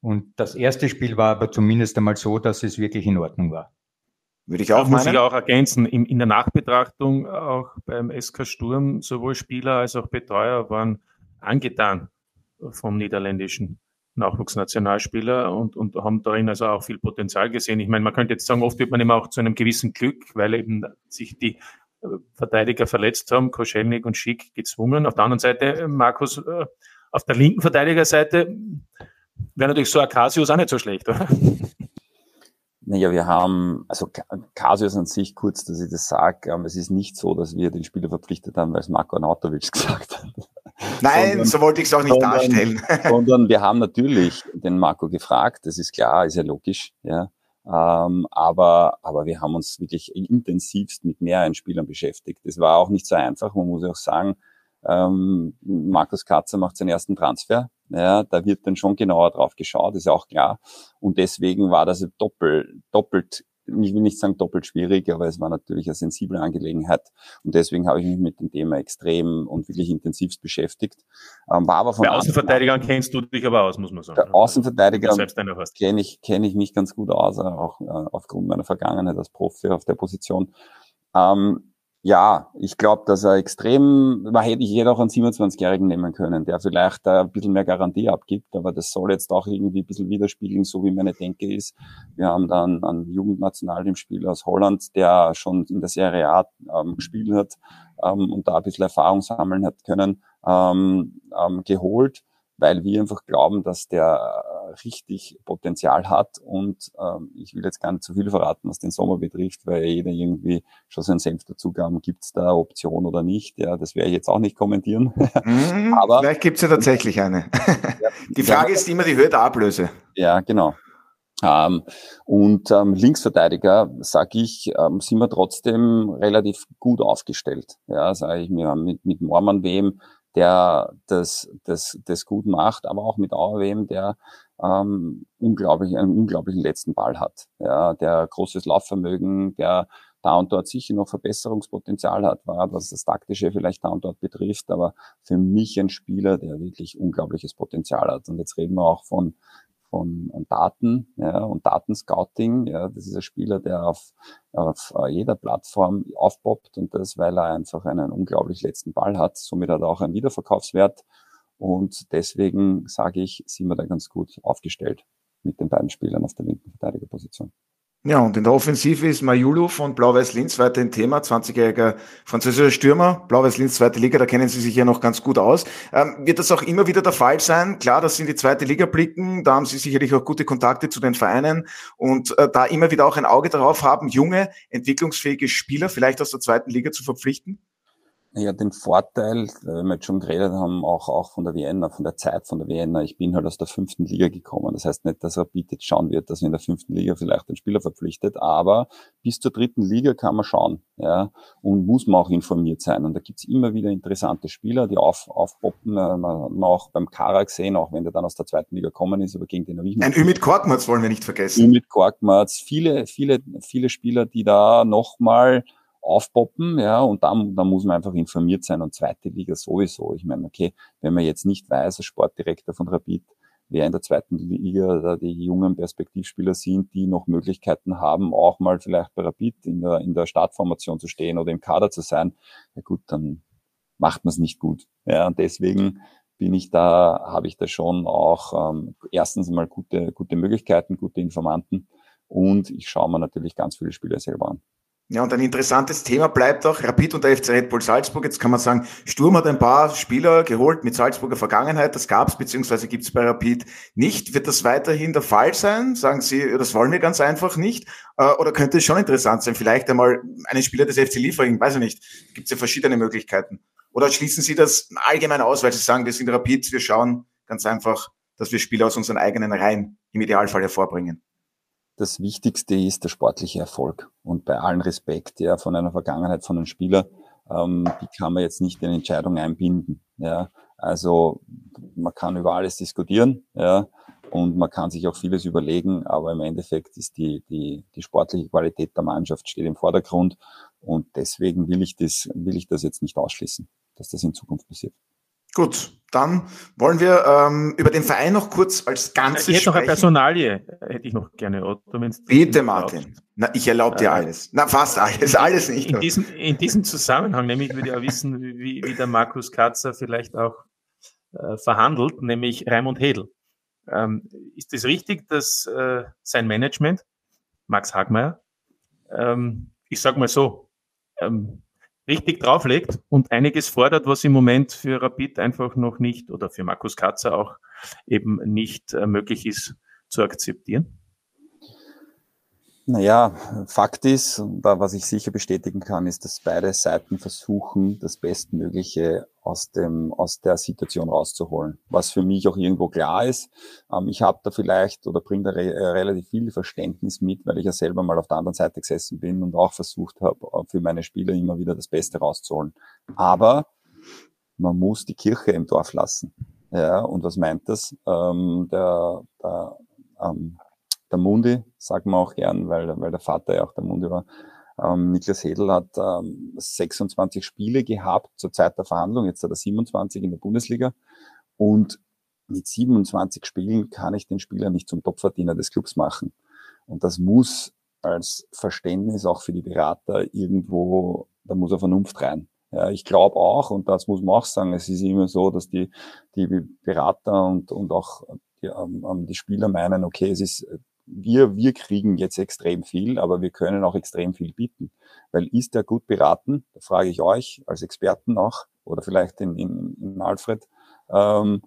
Und das erste Spiel war aber zumindest einmal so, dass es wirklich in Ordnung war. Würde ich auch das Muss ich auch ergänzen. In, in, der Nachbetrachtung auch beim SK Sturm sowohl Spieler als auch Betreuer waren angetan vom niederländischen Nachwuchsnationalspieler und, und haben darin also auch viel Potenzial gesehen. Ich meine, man könnte jetzt sagen, oft wird man immer auch zu einem gewissen Glück, weil eben sich die Verteidiger verletzt haben, Koschelnik und Schick gezwungen. Auf der anderen Seite, äh, Markus, äh, auf der linken Verteidigerseite wäre natürlich so ein Casius auch nicht so schlecht, oder? Naja, wir haben, also Casius an sich, kurz, dass ich das sage, ähm, es ist nicht so, dass wir den Spieler verpflichtet haben, weil es Marco Arnautovic (laughs) gesagt hat. Nein, sondern, so wollte ich es auch nicht sondern, darstellen. (laughs) sondern wir haben natürlich den Marco gefragt, das ist klar, ist ja logisch, ja. Ähm, aber, aber wir haben uns wirklich intensivst mit mehreren Spielern beschäftigt. Das war auch nicht so einfach. Man muss auch sagen, ähm, Markus Katzer macht seinen ersten Transfer. Ja, da wird dann schon genauer drauf geschaut, ist ja auch klar. Und deswegen war das doppelt, doppelt ich will nicht sagen doppelt schwierig, aber es war natürlich eine sensible Angelegenheit und deswegen habe ich mich mit dem Thema extrem und wirklich intensivst beschäftigt. Ähm, war aber von Bei Außenverteidigern kennst du dich aber aus, muss man sagen. Außenverteidiger kenne ich, kenne ich mich ganz gut aus, auch äh, aufgrund meiner Vergangenheit als Profi auf der Position. Ähm, ja, ich glaube, dass er extrem, man hätte ich hätte auch einen 27-Jährigen nehmen können, der vielleicht ein bisschen mehr Garantie abgibt, aber das soll jetzt auch irgendwie ein bisschen widerspiegeln, so wie meine Denke ist. Wir haben dann einen Jugendnationalteamspieler aus Holland, der schon in der Serie A ähm, gespielt hat ähm, und da ein bisschen Erfahrung sammeln hat können, ähm, ähm, geholt weil wir einfach glauben, dass der richtig Potenzial hat und ähm, ich will jetzt gar nicht zu viel verraten, was den Sommer betrifft, weil jeder irgendwie schon seinen Senf dazugaben, gibt es da Option oder nicht, ja, das werde ich jetzt auch nicht kommentieren. Mhm, (laughs) Aber Vielleicht gibt es ja tatsächlich eine. (laughs) die Frage ist immer die Höhe der Ablöse. Ja, genau. Ähm, und ähm, Linksverteidiger, sage ich, ähm, sind wir trotzdem relativ gut aufgestellt. Ja, sage ich mir, mit, mit Mormann wem der das, das, das gut macht, aber auch mit Auerwem, der ähm, unglaublich, einen unglaublichen letzten Ball hat. Ja, der großes Laufvermögen, der da und dort sicher noch Verbesserungspotenzial hat, war, was das Taktische vielleicht da und dort betrifft, aber für mich ein Spieler, der wirklich unglaubliches Potenzial hat. Und jetzt reden wir auch von von Daten ja, und Datenscouting. Ja, das ist ein Spieler, der auf, auf äh, jeder Plattform aufpoppt und das, weil er einfach einen unglaublich letzten Ball hat. Somit hat er auch einen Wiederverkaufswert und deswegen sage ich, sind wir da ganz gut aufgestellt mit den beiden Spielern auf der linken Verteidigerposition. Ja, und in der Offensive ist Majulu von Blau-Weiß-Linz weiter ein Thema, 20-jähriger französischer Stürmer, Blau-Weiß-Linz zweite Liga, da kennen Sie sich ja noch ganz gut aus. Ähm, wird das auch immer wieder der Fall sein? Klar, das sind die zweite Liga blicken, da haben Sie sicherlich auch gute Kontakte zu den Vereinen und äh, da immer wieder auch ein Auge darauf haben, junge, entwicklungsfähige Spieler vielleicht aus der zweiten Liga zu verpflichten? Ja den Vorteil, äh, wenn wir jetzt schon geredet haben, auch, auch von der Vienna, von der Zeit von der Vienna. Ich bin halt aus der fünften Liga gekommen. Das heißt nicht, dass Rapid jetzt schauen wird, dass in der fünften Liga vielleicht einen Spieler verpflichtet, aber bis zur dritten Liga kann man schauen, ja, und muss man auch informiert sein. Und da gibt's immer wieder interessante Spieler, die auf, aufpoppen. Äh, man hat auch beim Kara gesehen, auch wenn der dann aus der zweiten Liga gekommen ist, aber gegen den habe ich Ein Ümit Korkmaz wollen wir nicht vergessen. Ümit Korkmaz, viele, viele, viele Spieler, die da nochmal aufpoppen, ja, und da, da muss man einfach informiert sein und zweite Liga sowieso. Ich meine, okay, wenn man jetzt nicht weiß, als Sportdirektor von Rapid, wer in der zweiten Liga da die jungen Perspektivspieler sind, die noch Möglichkeiten haben, auch mal vielleicht bei Rapid in der, in der Startformation zu stehen oder im Kader zu sein, ja gut, dann macht man es nicht gut. Ja, und deswegen bin ich da, habe ich da schon auch ähm, erstens mal gute, gute Möglichkeiten, gute Informanten und ich schaue mir natürlich ganz viele Spieler selber an. Ja, und ein interessantes Thema bleibt auch Rapid und der FC Red Bull Salzburg. Jetzt kann man sagen, Sturm hat ein paar Spieler geholt mit Salzburger Vergangenheit. Das gab es beziehungsweise gibt es bei Rapid nicht. Wird das weiterhin der Fall sein? Sagen Sie, das wollen wir ganz einfach nicht? Äh, oder könnte es schon interessant sein, vielleicht einmal einen Spieler des FC Liefering, weiß ich nicht. Gibt es ja verschiedene Möglichkeiten. Oder schließen Sie das allgemein aus, weil Sie sagen, wir sind Rapid, wir schauen ganz einfach, dass wir Spieler aus unseren eigenen Reihen im Idealfall hervorbringen? Das Wichtigste ist der sportliche Erfolg. Und bei allen Respekt ja, von einer Vergangenheit von einem Spieler, ähm, die kann man jetzt nicht in Entscheidung einbinden. Ja. Also man kann über alles diskutieren, ja, und man kann sich auch vieles überlegen, aber im Endeffekt ist die, die, die sportliche Qualität der Mannschaft steht im Vordergrund und deswegen will ich das, will ich das jetzt nicht ausschließen, dass das in Zukunft passiert. Gut, dann wollen wir ähm, über den Verein noch kurz als Ganzes Ich hätte noch eine Personalie, hätte ich noch gerne, Otto. Bitte, Martin. Na, ich erlaube dir äh, alles. Na, fast alles, alles nicht. In diesem, in diesem Zusammenhang, nämlich würde ich auch wissen, wie, wie der Markus Katzer vielleicht auch äh, verhandelt, nämlich Raimund Hedel. Ähm, ist es richtig, dass äh, sein Management, Max Hagmeier, ähm, ich sag mal so, ähm, richtig drauflegt und einiges fordert, was im Moment für Rapid einfach noch nicht oder für Markus Katzer auch eben nicht äh, möglich ist zu akzeptieren? Naja, Fakt ist, da was ich sicher bestätigen kann, ist, dass beide Seiten versuchen, das Bestmögliche aus dem aus der Situation rauszuholen. Was für mich auch irgendwo klar ist. Ähm, ich habe da vielleicht oder bringe da re äh, relativ viel Verständnis mit, weil ich ja selber mal auf der anderen Seite gesessen bin und auch versucht habe, äh, für meine Spieler immer wieder das Beste rauszuholen. Aber man muss die Kirche im Dorf lassen. Ja, und was meint das? Ähm, der, der ähm, der Mundi, sagen wir auch gern, weil, weil der Vater ja auch der Mundi war. Ähm, Niklas Hedel hat ähm, 26 Spiele gehabt zur Zeit der Verhandlung, jetzt hat er 27 in der Bundesliga. Und mit 27 Spielen kann ich den Spieler nicht zum Topverdiener des Clubs machen. Und das muss als Verständnis auch für die Berater irgendwo, da muss er Vernunft rein. Ja, ich glaube auch, und das muss man auch sagen, es ist immer so, dass die, die Berater und, und auch die, ähm, die Spieler meinen, okay, es ist wir, wir kriegen jetzt extrem viel, aber wir können auch extrem viel bieten. Weil ist er gut beraten? Da frage ich euch als Experten noch oder vielleicht in, in, in Alfred, ähm,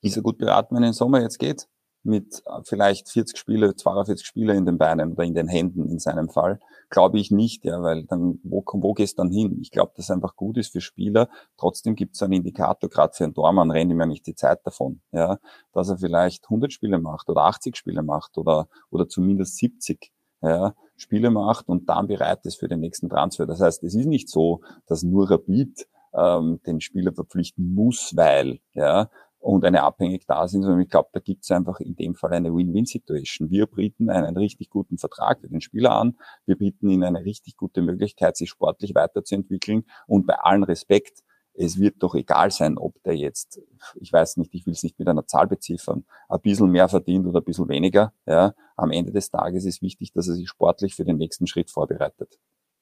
ist er gut beraten, wenn er den Sommer jetzt geht? Mit äh, vielleicht 40 Spiele, 42 Spiele in den Beinen oder in den Händen in seinem Fall, glaube ich nicht, ja, weil dann, wo, wo gehst dann hin? Ich glaube, dass einfach gut ist für Spieler. Trotzdem gibt es einen Indikator, gerade für einen Tormann rennt ihm ja nicht die Zeit davon, ja, dass er vielleicht 100 Spiele macht oder 80 Spiele macht oder, oder zumindest 70, ja, Spiele macht und dann bereit ist für den nächsten Transfer. Das heißt, es ist nicht so, dass nur Rapid ähm, den Spieler verpflichten muss, weil, ja, und eine abhängig da sind, sondern ich glaube, da gibt es einfach in dem Fall eine Win-Win-Situation. Wir bieten einen richtig guten Vertrag für den Spieler an, wir bieten ihnen eine richtig gute Möglichkeit, sich sportlich weiterzuentwickeln und bei allen Respekt, es wird doch egal sein, ob der jetzt, ich weiß nicht, ich will es nicht mit einer Zahl beziffern, ein bisschen mehr verdient oder ein bisschen weniger. Ja, am Ende des Tages ist wichtig, dass er sich sportlich für den nächsten Schritt vorbereitet.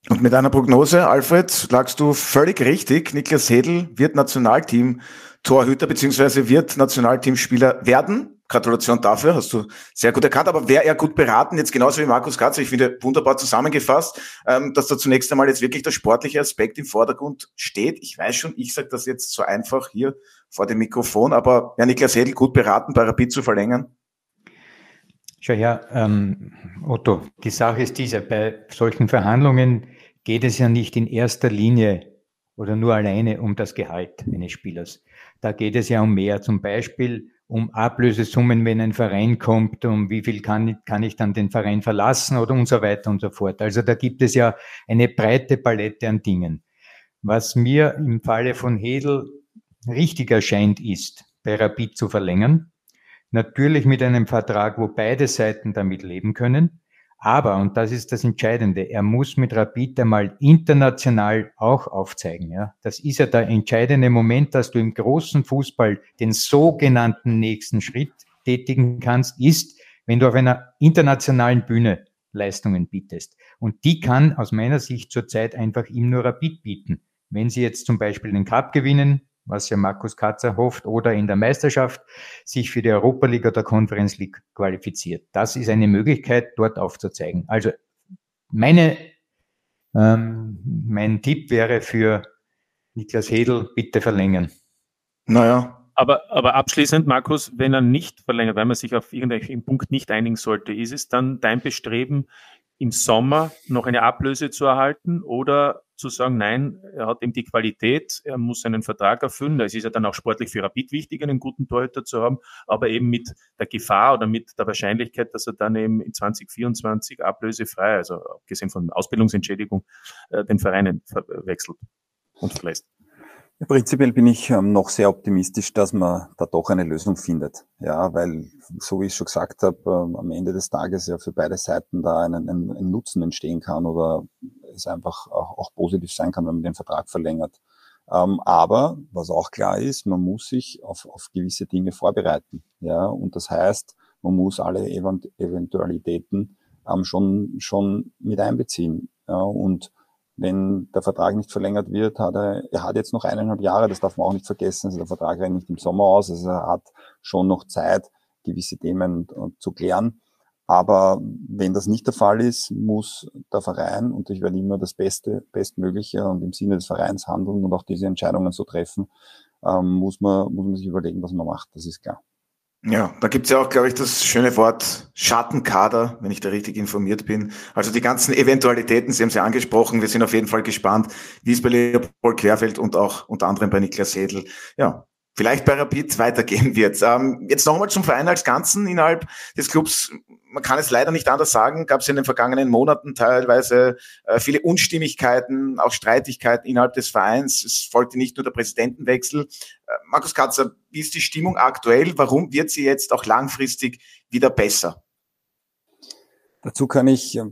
Und mit einer Prognose, Alfred, lagst du völlig richtig. Niklas Hedel wird Nationalteam-Torhüter beziehungsweise wird Nationalteamspieler werden. Gratulation dafür, hast du sehr gut erkannt. Aber wäre er gut beraten, jetzt genauso wie Markus Katze, ich finde wunderbar zusammengefasst, ähm, dass da zunächst einmal jetzt wirklich der sportliche Aspekt im Vordergrund steht. Ich weiß schon, ich sage das jetzt so einfach hier vor dem Mikrofon, aber ja, Niklas Hedel gut beraten, bei zu verlängern. Schau her, ähm, Otto, die Sache ist diese, bei solchen Verhandlungen geht es ja nicht in erster Linie oder nur alleine um das Gehalt eines Spielers. Da geht es ja um mehr, zum Beispiel um Ablösesummen, wenn ein Verein kommt, um wie viel kann, kann ich dann den Verein verlassen oder und so weiter und so fort. Also da gibt es ja eine breite Palette an Dingen. Was mir im Falle von Hedel richtig erscheint, ist, bei Rapid zu verlängern, Natürlich mit einem Vertrag, wo beide Seiten damit leben können, Aber, und das ist das Entscheidende, er muss mit Rapid einmal international auch aufzeigen. Ja? Das ist ja der entscheidende Moment, dass du im großen Fußball den sogenannten nächsten Schritt tätigen kannst, ist, wenn du auf einer internationalen Bühne Leistungen bietest. Und die kann aus meiner Sicht zurzeit einfach ihm nur Rapid bieten. Wenn sie jetzt zum Beispiel den Cup gewinnen, was ja Markus Katzer hofft, oder in der Meisterschaft sich für die Europa League oder Conference League qualifiziert. Das ist eine Möglichkeit, dort aufzuzeigen. Also meine, ähm, mein Tipp wäre für Niklas Hedel, bitte verlängern. Naja. Aber, aber abschließend, Markus, wenn er nicht verlängert, weil man sich auf irgendeinen Punkt nicht einigen sollte, ist es dann dein Bestreben, im Sommer noch eine Ablöse zu erhalten oder zu sagen, nein, er hat eben die Qualität, er muss seinen Vertrag erfüllen. Es ist ja dann auch sportlich für Rapid wichtig, einen guten Torhüter zu haben, aber eben mit der Gefahr oder mit der Wahrscheinlichkeit, dass er dann eben in 2024 ablösefrei, also abgesehen von Ausbildungsentschädigung, äh, den Vereinen wechselt und verlässt. Ja, prinzipiell bin ich ähm, noch sehr optimistisch, dass man da doch eine Lösung findet. Ja, weil, so wie ich schon gesagt habe, ähm, am Ende des Tages ja für beide Seiten da ein, ein, ein Nutzen entstehen kann oder es einfach auch, auch, positiv sein kann, wenn man den Vertrag verlängert. Ähm, aber was auch klar ist, man muss sich auf, auf gewisse Dinge vorbereiten. Ja, und das heißt, man muss alle Event Eventualitäten schon, schon mit einbeziehen. Ja, und wenn der Vertrag nicht verlängert wird, hat er, er hat jetzt noch eineinhalb Jahre, das darf man auch nicht vergessen, also der Vertrag rennt nicht im Sommer aus, also er hat schon noch Zeit, gewisse Themen zu klären. Aber wenn das nicht der Fall ist, muss der Verein, und ich werde immer das Beste, Bestmögliche und im Sinne des Vereins handeln und auch diese Entscheidungen so treffen, ähm, muss, man, muss man sich überlegen, was man macht, das ist klar. Ja, da gibt's ja auch, glaube ich, das schöne Wort Schattenkader, wenn ich da richtig informiert bin. Also die ganzen Eventualitäten, Sie haben sie angesprochen. Wir sind auf jeden Fall gespannt, wie es bei Leopold Querfeld und auch unter anderem bei Niklas Sedl, ja, vielleicht bei Rapid weitergehen wird. Ähm, jetzt nochmal zum Verein als Ganzen innerhalb des Clubs man kann es leider nicht anders sagen, gab es in den vergangenen Monaten teilweise äh, viele Unstimmigkeiten, auch Streitigkeiten innerhalb des Vereins. Es folgte nicht nur der Präsidentenwechsel. Äh, Markus Katzer, wie ist die Stimmung aktuell? Warum wird sie jetzt auch langfristig wieder besser? Dazu kann ich äh,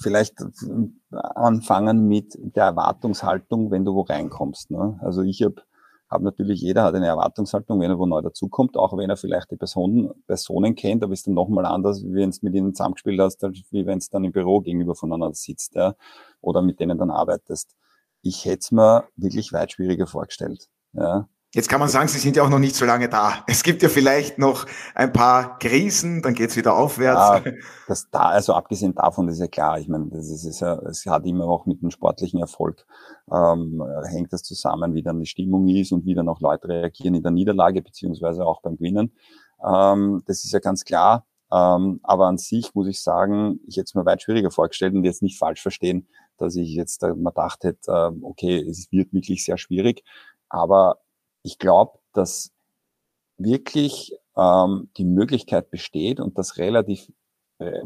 vielleicht äh, anfangen mit der Erwartungshaltung, wenn du wo reinkommst. Ne? Also ich habe habe natürlich jeder hat eine Erwartungshaltung, wenn er wo neu dazukommt, auch wenn er vielleicht die Personen, Personen kennt, aber ist dann nochmal anders, wie wenn es mit ihnen zusammengespielt hast, wie wenn es dann im Büro gegenüber voneinander sitzt, ja, oder mit denen dann arbeitest. Ich hätte es mir wirklich weit schwieriger vorgestellt, ja. Jetzt kann man sagen, Sie sind ja auch noch nicht so lange da. Es gibt ja vielleicht noch ein paar Krisen, dann geht's wieder aufwärts. Ja, das da, also abgesehen davon ist ja klar, ich meine, das ist, ist ja, es hat immer auch mit dem sportlichen Erfolg, ähm, hängt das zusammen, wie dann die Stimmung ist und wie dann auch Leute reagieren in der Niederlage, beziehungsweise auch beim Gewinnen. Ähm, das ist ja ganz klar. Ähm, aber an sich muss ich sagen, ich hätte es mir weit schwieriger vorgestellt und jetzt nicht falsch verstehen, dass ich jetzt äh, mal dachte, hätte, äh, okay, es wird wirklich sehr schwierig. Aber ich glaube, dass wirklich ähm, die Möglichkeit besteht und das relativ, äh,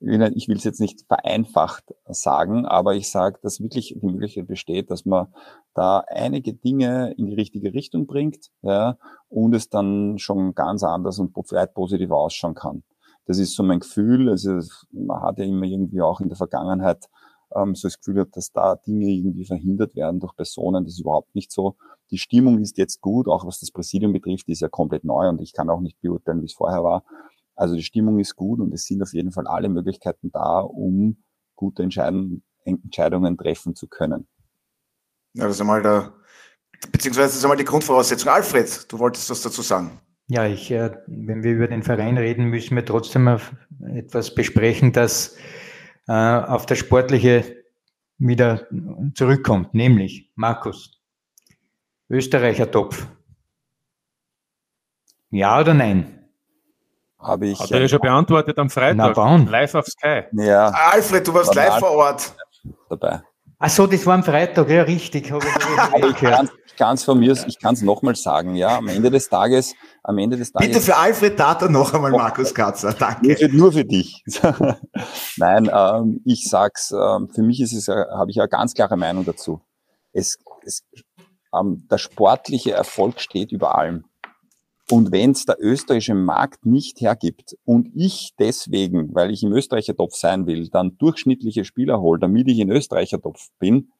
ich will es jetzt nicht vereinfacht sagen, aber ich sage, dass wirklich die Möglichkeit besteht, dass man da einige Dinge in die richtige Richtung bringt ja, und es dann schon ganz anders und weit positiver ausschauen kann. Das ist so mein Gefühl. Also man hat ja immer irgendwie auch in der Vergangenheit ähm, so das Gefühl gehabt, dass da Dinge irgendwie verhindert werden durch Personen. Das ist überhaupt nicht so. Die Stimmung ist jetzt gut, auch was das Präsidium betrifft, die ist ja komplett neu und ich kann auch nicht beurteilen, wie es vorher war. Also die Stimmung ist gut und es sind auf jeden Fall alle Möglichkeiten da, um gute Entscheidungen, Entscheidungen treffen zu können. Ja, das ist einmal der, beziehungsweise das ist einmal die Grundvoraussetzung. Alfred, du wolltest was dazu sagen. Ja, ich, äh, wenn wir über den Verein reden, müssen wir trotzdem etwas besprechen, das äh, auf das Sportliche wieder zurückkommt, nämlich Markus. Österreicher Topf. Ja oder nein? Habe ich. Hat er ja schon beantwortet am Freitag. Na, live auf Sky. Ja. Alfred, du warst live vor Ort. Dabei. Ach so, das war am Freitag, ja, richtig. ich (laughs) kann ganz von mir, ich kann es nochmal sagen, ja, am Ende des Tages, am Ende des Tages. Bitte für Alfred Tata noch einmal, Markus Katzer, danke. Nur für, nur für dich. (laughs) Nein, ähm, ich sag's, ähm, für mich ist es, äh, habe ich eine ganz klare Meinung dazu. Es, es ähm, der sportliche Erfolg steht über allem. Und wenn es der österreichische Markt nicht hergibt und ich deswegen, weil ich im Österreicher Topf sein will, dann durchschnittliche Spieler hole, damit ich in Österreicher Topf bin,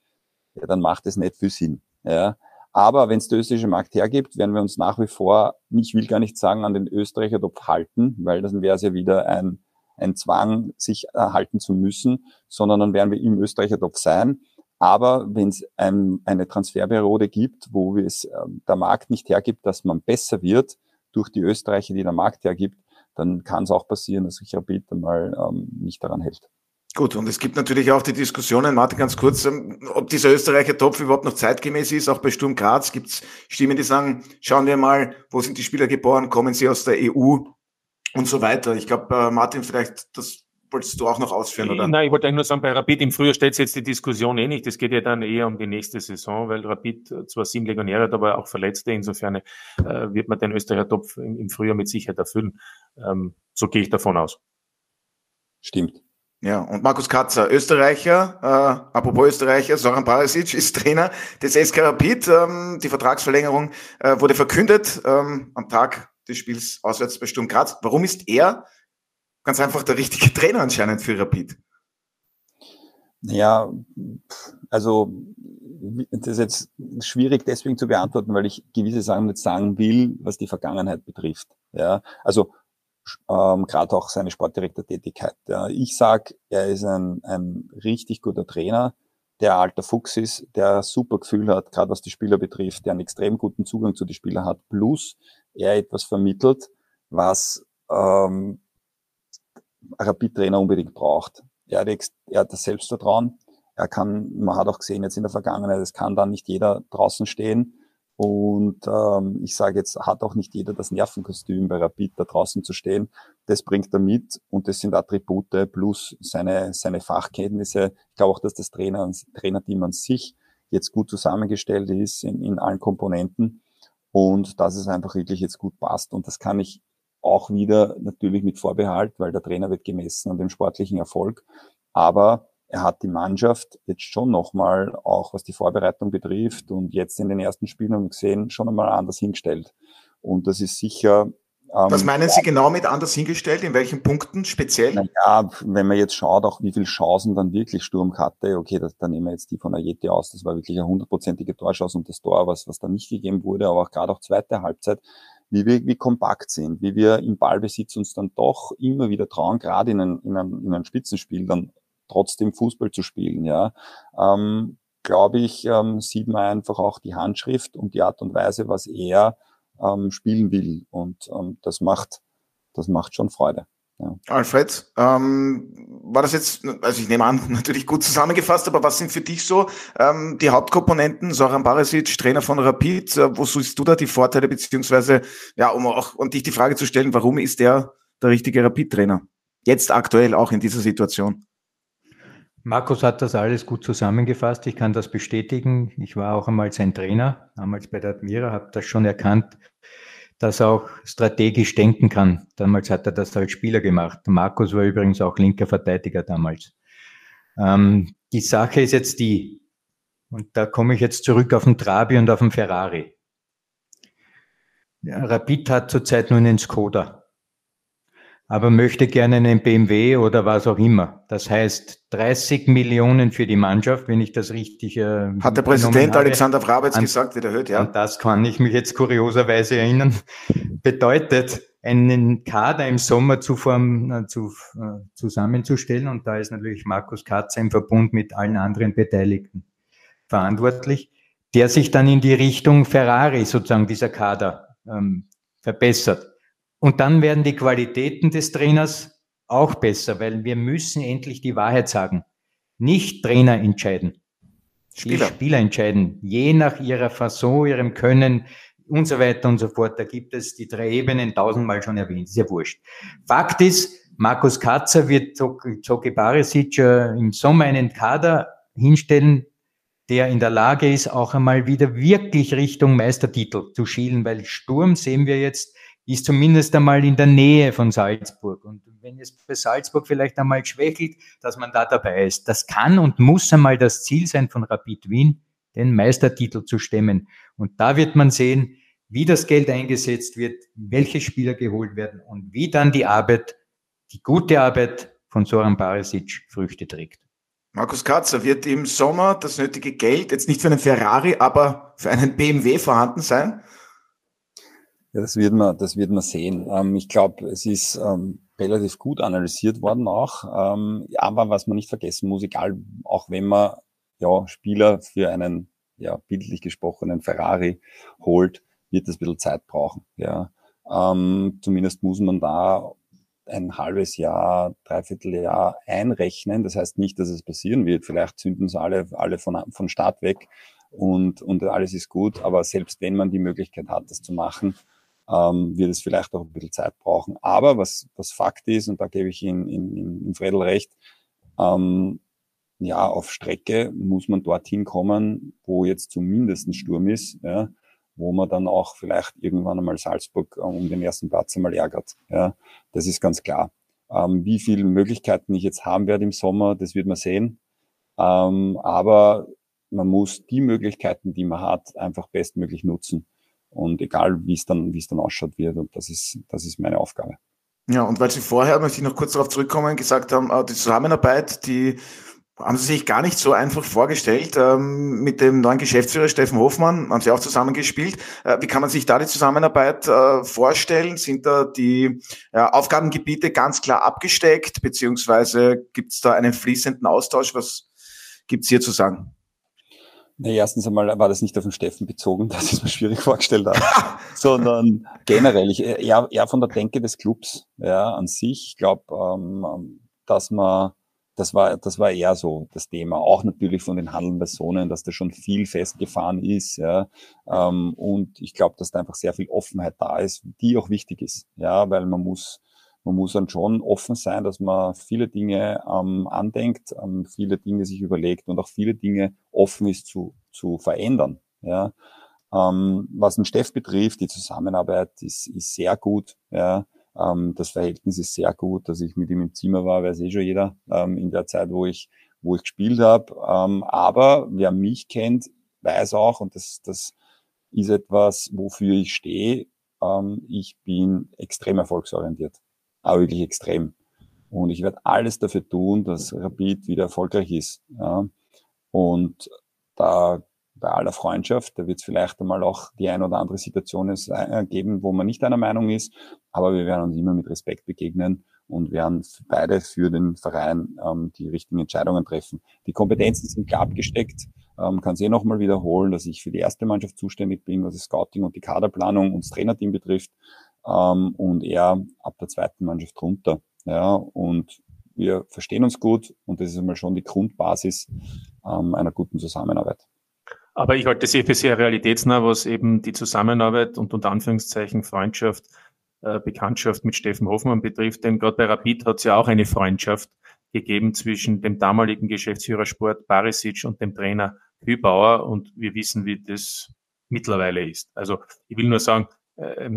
ja, dann macht es nicht viel Sinn. Ja. Aber wenn es der österreichische Markt hergibt, werden wir uns nach wie vor, ich will gar nicht sagen, an den Österreicher Topf halten, weil dann wäre es ja wieder ein, ein Zwang, sich erhalten zu müssen, sondern dann werden wir im Österreicher Topf sein. Aber wenn es ein, eine Transferperiode gibt, wo es äh, der Markt nicht hergibt, dass man besser wird durch die Österreicher, die der Markt hergibt, dann kann es auch passieren, dass sich Rapid einmal ähm, nicht daran hält. Gut, und es gibt natürlich auch die Diskussionen, Martin, ganz kurz, ähm, ob dieser Österreicher Topf überhaupt noch zeitgemäß ist. Auch bei Sturm Graz gibt es Stimmen, die sagen, schauen wir mal, wo sind die Spieler geboren, kommen sie aus der EU und so weiter. Ich glaube, äh, Martin, vielleicht das wolltest du auch noch ausführen, oder? Nein, ich wollte eigentlich nur sagen, bei Rapid im Frühjahr stellt sich jetzt die Diskussion eh nicht. Es geht ja dann eher um die nächste Saison, weil Rapid zwar sieben Legionäre hat, aber auch Verletzte. Insofern äh, wird man den Österreicher Topf im, im Frühjahr mit Sicherheit erfüllen. Ähm, so gehe ich davon aus. Stimmt. Ja, und Markus Katzer, Österreicher, äh, apropos Österreicher, Soran Barisic ist Trainer des SK Rapid. Ähm, die Vertragsverlängerung äh, wurde verkündet ähm, am Tag des Spiels auswärts bei Sturm Graz. Warum ist er ganz einfach der richtige Trainer anscheinend für Rapid? Ja, also das ist jetzt schwierig deswegen zu beantworten, weil ich gewisse Sachen nicht sagen will, was die Vergangenheit betrifft. Ja, also ähm, gerade auch seine Sportdirektortätigkeit. Ja, ich sag, er ist ein, ein richtig guter Trainer, der alter Fuchs ist, der super Gefühl hat, gerade was die Spieler betrifft, der einen extrem guten Zugang zu den Spielern hat, plus er etwas vermittelt, was ähm, Rapid-Trainer unbedingt braucht. Er hat, er hat das Selbstvertrauen. Er kann, man hat auch gesehen jetzt in der Vergangenheit, es kann dann nicht jeder draußen stehen. Und ähm, ich sage jetzt, hat auch nicht jeder das Nervenkostüm bei Rapid da draußen zu stehen. Das bringt er mit und das sind Attribute plus seine, seine Fachkenntnisse. Ich glaube auch, dass das Trainer, Trainerteam an sich jetzt gut zusammengestellt ist in, in allen Komponenten und dass es einfach wirklich jetzt gut passt. Und das kann ich auch wieder natürlich mit Vorbehalt, weil der Trainer wird gemessen an dem sportlichen Erfolg. Aber er hat die Mannschaft jetzt schon nochmal, auch was die Vorbereitung betrifft und jetzt in den ersten Spielen haben wir gesehen, schon einmal anders hingestellt. Und das ist sicher. Ähm, was meinen Sie genau mit anders hingestellt? In welchen Punkten speziell? Naja, wenn man jetzt schaut, auch wie viele Chancen dann wirklich Sturm hatte, okay, das, dann nehmen wir jetzt die von Ayete aus, das war wirklich eine hundertprozentige Torchance und das Tor, was, was da nicht gegeben wurde, aber auch gerade auch zweite Halbzeit, wie wir wie kompakt sind, wie wir im Ballbesitz uns dann doch immer wieder trauen, gerade in ein, in ein, in ein Spitzenspiel dann trotzdem Fußball zu spielen. Ja, ähm, glaube ich, ähm, sieht man einfach auch die Handschrift und die Art und Weise, was er ähm, spielen will. Und ähm, das macht, das macht schon Freude. Ja. Alfred, ähm, war das jetzt, also ich nehme an, (laughs) natürlich gut zusammengefasst, aber was sind für dich so ähm, die Hauptkomponenten? Soran Barisic, Trainer von Rapid, äh, wo siehst du da die Vorteile, beziehungsweise, ja, um auch um dich die Frage zu stellen, warum ist der der richtige Rapid-Trainer? Jetzt aktuell auch in dieser Situation. Markus hat das alles gut zusammengefasst. Ich kann das bestätigen. Ich war auch einmal sein Trainer, damals bei der Admira, habe das schon erkannt, dass er auch strategisch denken kann. Damals hat er das als Spieler gemacht. Markus war übrigens auch linker Verteidiger damals. Ähm, die Sache ist jetzt die, und da komme ich jetzt zurück auf den Trabi und auf den Ferrari. Ja, Rapid hat zurzeit nur einen Skoda aber möchte gerne einen BMW oder was auch immer. Das heißt 30 Millionen für die Mannschaft, wenn ich das richtig äh, Hat der Präsident habe. Alexander Frabetz an, gesagt, wie der hört, ja. Und das kann ich mich jetzt kurioserweise erinnern. Bedeutet, einen Kader im Sommer zu form, äh, zu, äh, zusammenzustellen und da ist natürlich Markus Katzer im Verbund mit allen anderen Beteiligten verantwortlich, der sich dann in die Richtung Ferrari sozusagen dieser Kader ähm, verbessert. Und dann werden die Qualitäten des Trainers auch besser, weil wir müssen endlich die Wahrheit sagen. Nicht Trainer entscheiden. Spieler. Die Spieler entscheiden, je nach ihrer Fasson, ihrem Können und so weiter und so fort. Da gibt es die drei Ebenen tausendmal schon erwähnt, ist ja wurscht. Fakt ist, Markus Katzer wird Zoki Barisic äh, im Sommer einen Kader hinstellen, der in der Lage ist, auch einmal wieder wirklich Richtung Meistertitel zu schielen, weil Sturm sehen wir jetzt, ist zumindest einmal in der Nähe von Salzburg. Und wenn es bei Salzburg vielleicht einmal schwächelt, dass man da dabei ist. Das kann und muss einmal das Ziel sein von Rapid Wien, den Meistertitel zu stemmen. Und da wird man sehen, wie das Geld eingesetzt wird, welche Spieler geholt werden und wie dann die Arbeit, die gute Arbeit von Soran Barisic Früchte trägt. Markus Katzer, wird im Sommer das nötige Geld jetzt nicht für einen Ferrari, aber für einen BMW vorhanden sein? Ja, das wird man, das wird man sehen. Ähm, ich glaube, es ist ähm, relativ gut analysiert worden auch. Ähm, aber was man nicht vergessen muss, egal, auch wenn man ja Spieler für einen ja bildlich gesprochenen Ferrari holt, wird das ein bisschen Zeit brauchen. Ja, ähm, zumindest muss man da ein halbes Jahr, dreiviertel Jahr einrechnen. Das heißt nicht, dass es passieren wird. Vielleicht zünden sie alle, alle von, von Start weg und, und alles ist gut. Aber selbst wenn man die Möglichkeit hat, das zu machen, ähm, wird es vielleicht auch ein bisschen Zeit brauchen. Aber was, was Fakt ist, und da gebe ich Ihnen in, in, in Fredel recht, ähm, ja, auf Strecke muss man dorthin kommen, wo jetzt zumindest ein Sturm ist, ja, wo man dann auch vielleicht irgendwann einmal Salzburg äh, um den ersten Platz einmal ärgert. Ja, das ist ganz klar. Ähm, wie viele Möglichkeiten ich jetzt haben werde im Sommer, das wird man sehen. Ähm, aber man muss die Möglichkeiten, die man hat, einfach bestmöglich nutzen. Und egal, wie es dann, wie es dann ausschaut wird. Und das ist, das ist meine Aufgabe. Ja, und weil Sie vorher, möchte ich noch kurz darauf zurückkommen, gesagt haben, äh, die Zusammenarbeit, die haben Sie sich gar nicht so einfach vorgestellt. Ähm, mit dem neuen Geschäftsführer Steffen Hofmann haben Sie auch zusammengespielt. Äh, wie kann man sich da die Zusammenarbeit äh, vorstellen? Sind da die Aufgabengebiete ganz klar abgesteckt, beziehungsweise gibt es da einen fließenden Austausch? Was gibt es hier zu sagen? Na, erstens einmal war das nicht auf den Steffen bezogen, (laughs) das ist mir schwierig vorgestellt (laughs) sondern generell, ich, eher, eher von der Denke des Clubs ja, an sich. Ich glaube, ähm, dass man das war, das war eher so das Thema. Auch natürlich von den handelnden Personen, dass da schon viel festgefahren ist. Ja. Ähm, und ich glaube, dass da einfach sehr viel Offenheit da ist, die auch wichtig ist. Ja, weil man muss, man muss dann schon offen sein, dass man viele Dinge ähm, andenkt, ähm, viele Dinge sich überlegt und auch viele Dinge offen ist zu, zu verändern. Ja. Ähm, was den Steff betrifft, die Zusammenarbeit ist, ist sehr gut. Ja. Ähm, das Verhältnis ist sehr gut, dass ich mit ihm im Zimmer war, weiß eh schon jeder ähm, in der Zeit, wo ich, wo ich gespielt habe. Ähm, aber wer mich kennt, weiß auch, und das, das ist etwas, wofür ich stehe, ähm, ich bin extrem erfolgsorientiert. Aber wirklich extrem. Und ich werde alles dafür tun, dass Rapid wieder erfolgreich ist. Ja. Und da bei aller Freundschaft, da wird es vielleicht einmal auch die ein oder andere Situation äh, geben, wo man nicht einer Meinung ist, aber wir werden uns immer mit Respekt begegnen und werden beide für den Verein ähm, die richtigen Entscheidungen treffen. Die Kompetenzen sind klar abgesteckt. Ähm, kann es eh nochmal wiederholen, dass ich für die erste Mannschaft zuständig bin, was das Scouting und die Kaderplanung und das Trainerteam betrifft ähm, und er ab der zweiten Mannschaft runter. Ja, und wir verstehen uns gut und das ist einmal schon die Grundbasis ähm, einer guten Zusammenarbeit. Aber ich halte sehr für sehr realitätsnah, was eben die Zusammenarbeit und unter Anführungszeichen Freundschaft, äh, Bekanntschaft mit Steffen Hoffmann betrifft. Denn gerade bei Rapid hat es ja auch eine Freundschaft gegeben zwischen dem damaligen Geschäftsführer Sport Barisic und dem Trainer Hübauer. Und wir wissen, wie das mittlerweile ist. Also ich will nur sagen, äh,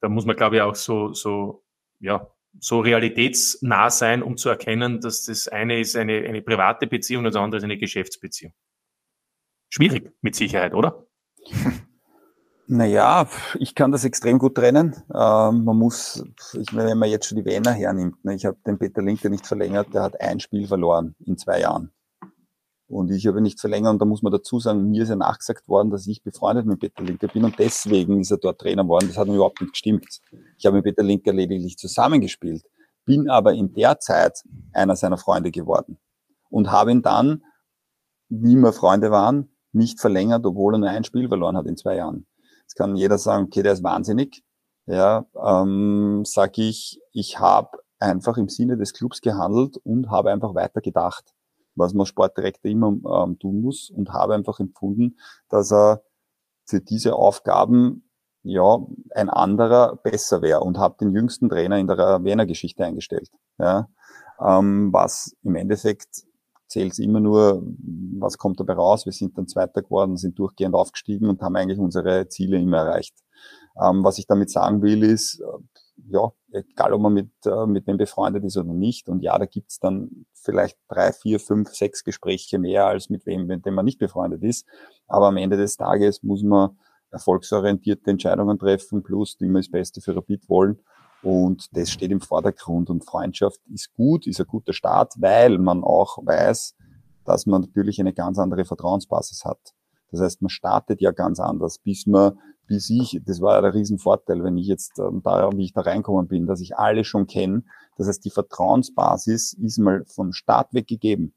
da muss man, glaube ich, auch so, so, ja, so realitätsnah sein, um zu erkennen, dass das eine ist eine, eine private Beziehung und das andere ist eine Geschäftsbeziehung schwierig mit Sicherheit, oder? (laughs) Naja, ich kann das extrem gut trennen. Ähm, man muss, ich meine, wenn man jetzt schon die Wiener hernimmt, ne, ich habe den Peter Linke nicht verlängert, der hat ein Spiel verloren in zwei Jahren. Und ich habe nicht verlängert und da muss man dazu sagen, mir ist ja nachgesagt worden, dass ich befreundet mit Peter Linke bin und deswegen ist er dort Trainer worden. Das hat mir überhaupt nicht gestimmt. Ich habe mit Peter Linke lediglich zusammengespielt, bin aber in der Zeit einer seiner Freunde geworden und habe ihn dann, wie wir Freunde waren, nicht verlängert, obwohl er nur ein Spiel verloren hat in zwei Jahren. Jetzt kann jeder sagen, okay, der ist wahnsinnig. Ja, ähm, sag ich, ich habe einfach im Sinne des Clubs gehandelt und habe einfach weiter gedacht, was man Sportdirektor immer ähm, tun muss und habe einfach empfunden, dass er für diese Aufgaben ja ein anderer besser wäre und habe den jüngsten Trainer in der Wiener Geschichte eingestellt. Ja, ähm, was im Endeffekt zählt immer nur, was kommt dabei raus. Wir sind dann Zweiter geworden, sind durchgehend aufgestiegen und haben eigentlich unsere Ziele immer erreicht. Ähm, was ich damit sagen will, ist, ja, egal ob man mit, äh, mit wem befreundet ist oder nicht. Und ja, da gibt's dann vielleicht drei, vier, fünf, sechs Gespräche mehr als mit wem, mit dem man nicht befreundet ist. Aber am Ende des Tages muss man erfolgsorientierte Entscheidungen treffen, plus immer das Beste für Rapid wollen. Und das steht im Vordergrund. Und Freundschaft ist gut, ist ein guter Start, weil man auch weiß, dass man natürlich eine ganz andere Vertrauensbasis hat. Das heißt, man startet ja ganz anders, bis man, bis ich, das war der Riesenvorteil, wenn ich jetzt ähm, da, wie ich da reinkommen bin, dass ich alle schon kenne. Das heißt, die Vertrauensbasis ist mal vom Start weg gegeben.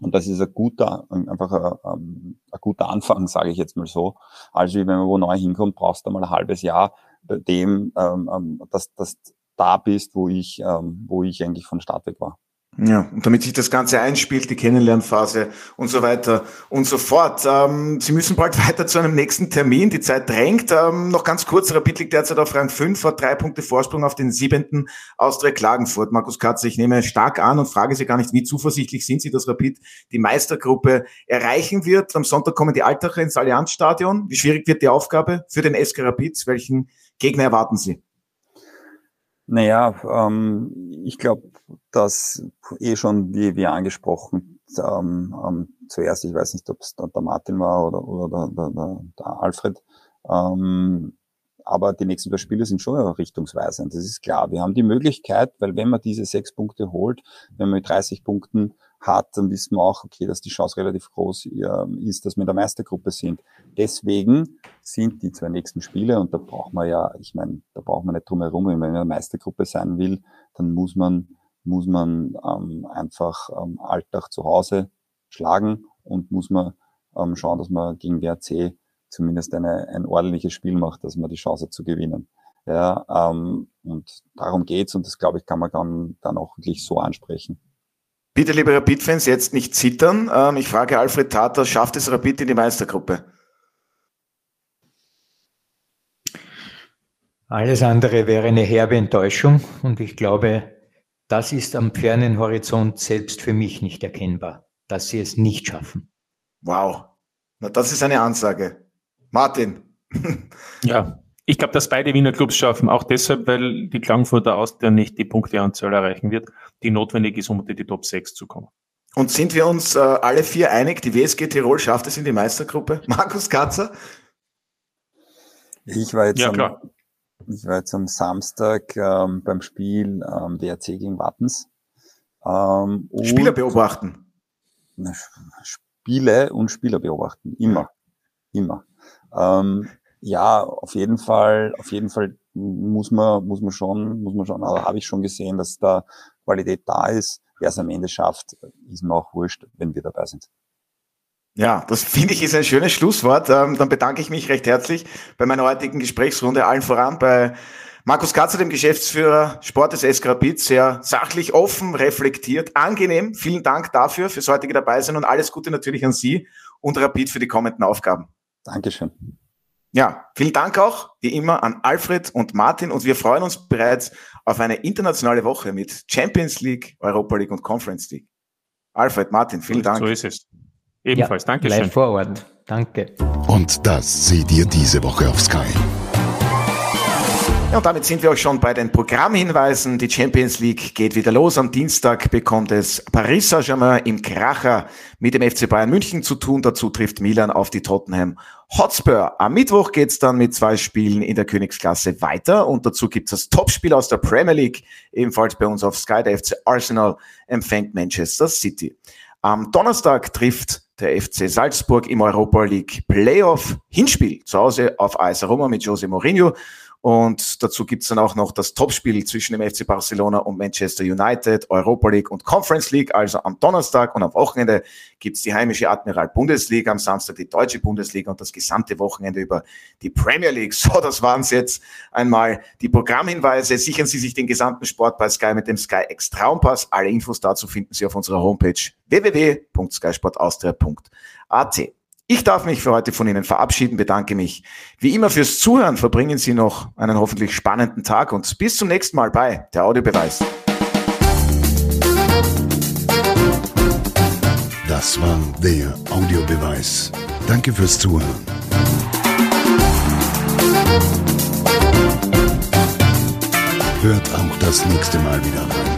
Und das ist ein guter, einfach ein, ein, ein guter Anfang, sage ich jetzt mal so. Also wenn man wo neu hinkommt, brauchst du mal ein halbes Jahr bei dem, ähm, ähm dass, dass da bist, wo ich, ähm, wo ich eigentlich von Start weg war. Ja, und damit sich das Ganze einspielt, die Kennenlernphase und so weiter und so fort. Ähm, Sie müssen bald (laughs) weiter zu einem nächsten Termin. Die Zeit drängt. Ähm, noch ganz kurz, Rapid liegt derzeit auf Rang 5, hat drei Punkte Vorsprung auf den siebenten Austria Klagenfurt. Markus Katze, ich nehme stark an und frage Sie gar nicht, wie zuversichtlich sind Sie, dass Rapid die Meistergruppe erreichen wird. Am Sonntag kommen die Altacher ins Allianzstadion. Wie schwierig wird die Aufgabe für den SK Rapid? Welchen Gegner erwarten Sie? Naja, ähm, ich glaube, dass eh schon, wie, wie angesprochen, ähm, ähm, zuerst, ich weiß nicht, ob es der, Martin war oder, oder der, der, der Alfred, ähm, aber die nächsten zwei Spiele sind schon richtungsweisend. Das ist klar. Wir haben die Möglichkeit, weil wenn man diese sechs Punkte holt, wenn man mit 30 Punkten hat, dann wissen wir auch, okay, dass die Chance relativ groß ist, dass wir in der Meistergruppe sind. Deswegen sind die zwei nächsten Spiele, und da braucht man ja, ich meine, da braucht man nicht drum herum, wenn man in der Meistergruppe sein will, dann muss man, muss man ähm, einfach ähm, Alltag zu Hause schlagen und muss man ähm, schauen, dass man gegen WRC zumindest eine, ein ordentliches Spiel macht, dass man die Chance hat zu gewinnen. Ja, ähm, und darum geht's und das glaube ich kann man dann, dann auch wirklich so ansprechen. Bitte, liebe Rapid-Fans, jetzt nicht zittern. Ähm, ich frage Alfred Tater, schafft es Rapid in die Meistergruppe? Alles andere wäre eine herbe Enttäuschung und ich glaube, das ist am fernen Horizont selbst für mich nicht erkennbar, dass sie es nicht schaffen. Wow, na das ist eine Ansage. Martin. ja, ich glaube, dass beide Wiener Clubs schaffen, auch deshalb, weil die Klagenfurter Austria nicht die Punkteanzahl erreichen wird, die notwendig ist, um unter die Top 6 zu kommen. Und sind wir uns äh, alle vier einig, die WSG Tirol schafft es in die Meistergruppe? (laughs) Markus Katzer? Ich war jetzt, ja, am. Ich war jetzt am Samstag ähm, beim Spiel ähm, WRC gegen Wattens. Ähm, Spieler beobachten. Spiele und Spieler beobachten, immer. Immer. Ähm, ja, auf jeden Fall, auf jeden Fall muss man, muss man schon, muss man schon, aber habe ich schon gesehen, dass da Qualität da ist. Wer es am Ende schafft, ist mir auch wurscht, wenn wir dabei sind. Ja, das finde ich ist ein schönes Schlusswort. Ähm, dann bedanke ich mich recht herzlich bei meiner heutigen Gesprächsrunde allen voran bei Markus Katzer, dem Geschäftsführer Sport des SK Rapid, sehr sachlich, offen, reflektiert, angenehm. Vielen Dank dafür, fürs heutige dabei sein und alles Gute natürlich an Sie und Rapid für die kommenden Aufgaben. Dankeschön. Ja, vielen Dank auch, wie immer, an Alfred und Martin und wir freuen uns bereits auf eine internationale Woche mit Champions League, Europa League und Conference League. Alfred, Martin, vielen Dank. So ist es. Ebenfalls, ja, Dankeschön. Live vor Ort. Danke. Und das seht ihr diese Woche auf Sky. Ja, und damit sind wir auch schon bei den Programmhinweisen. Die Champions League geht wieder los. Am Dienstag bekommt es Paris Saint-Germain im Kracher mit dem FC Bayern München zu tun. Dazu trifft Milan auf die Tottenham Hotspur. Am Mittwoch geht's dann mit zwei Spielen in der Königsklasse weiter und dazu gibt's das Topspiel aus der Premier League, ebenfalls bei uns auf Sky. Der FC Arsenal empfängt Manchester City. Am Donnerstag trifft der FC Salzburg im Europa League Playoff Hinspiel zu Hause auf AS Roma mit Jose Mourinho. Und dazu gibt's dann auch noch das Topspiel zwischen dem FC Barcelona und Manchester United, Europa League und Conference League. Also am Donnerstag und am Wochenende gibt's die heimische Admiral Bundesliga, am Samstag die deutsche Bundesliga und das gesamte Wochenende über die Premier League. (laughs) So, das waren's jetzt einmal die Programmhinweise. Sichern Sie sich den gesamten Sport bei Sky mit dem Sky X Traumpass. Alle Infos dazu finden Sie auf unserer Homepage www.skysportaustria.at. Ich darf mich für heute von Ihnen verabschieden, bedanke mich wie immer fürs Zuhören. Verbringen Sie noch einen hoffentlich spannenden Tag und bis zum nächsten Mal bei der Audiobeweis. Das war der Audiobeweis. Danke fürs Zuhören. Hört auch das nächste Mal wieder rein.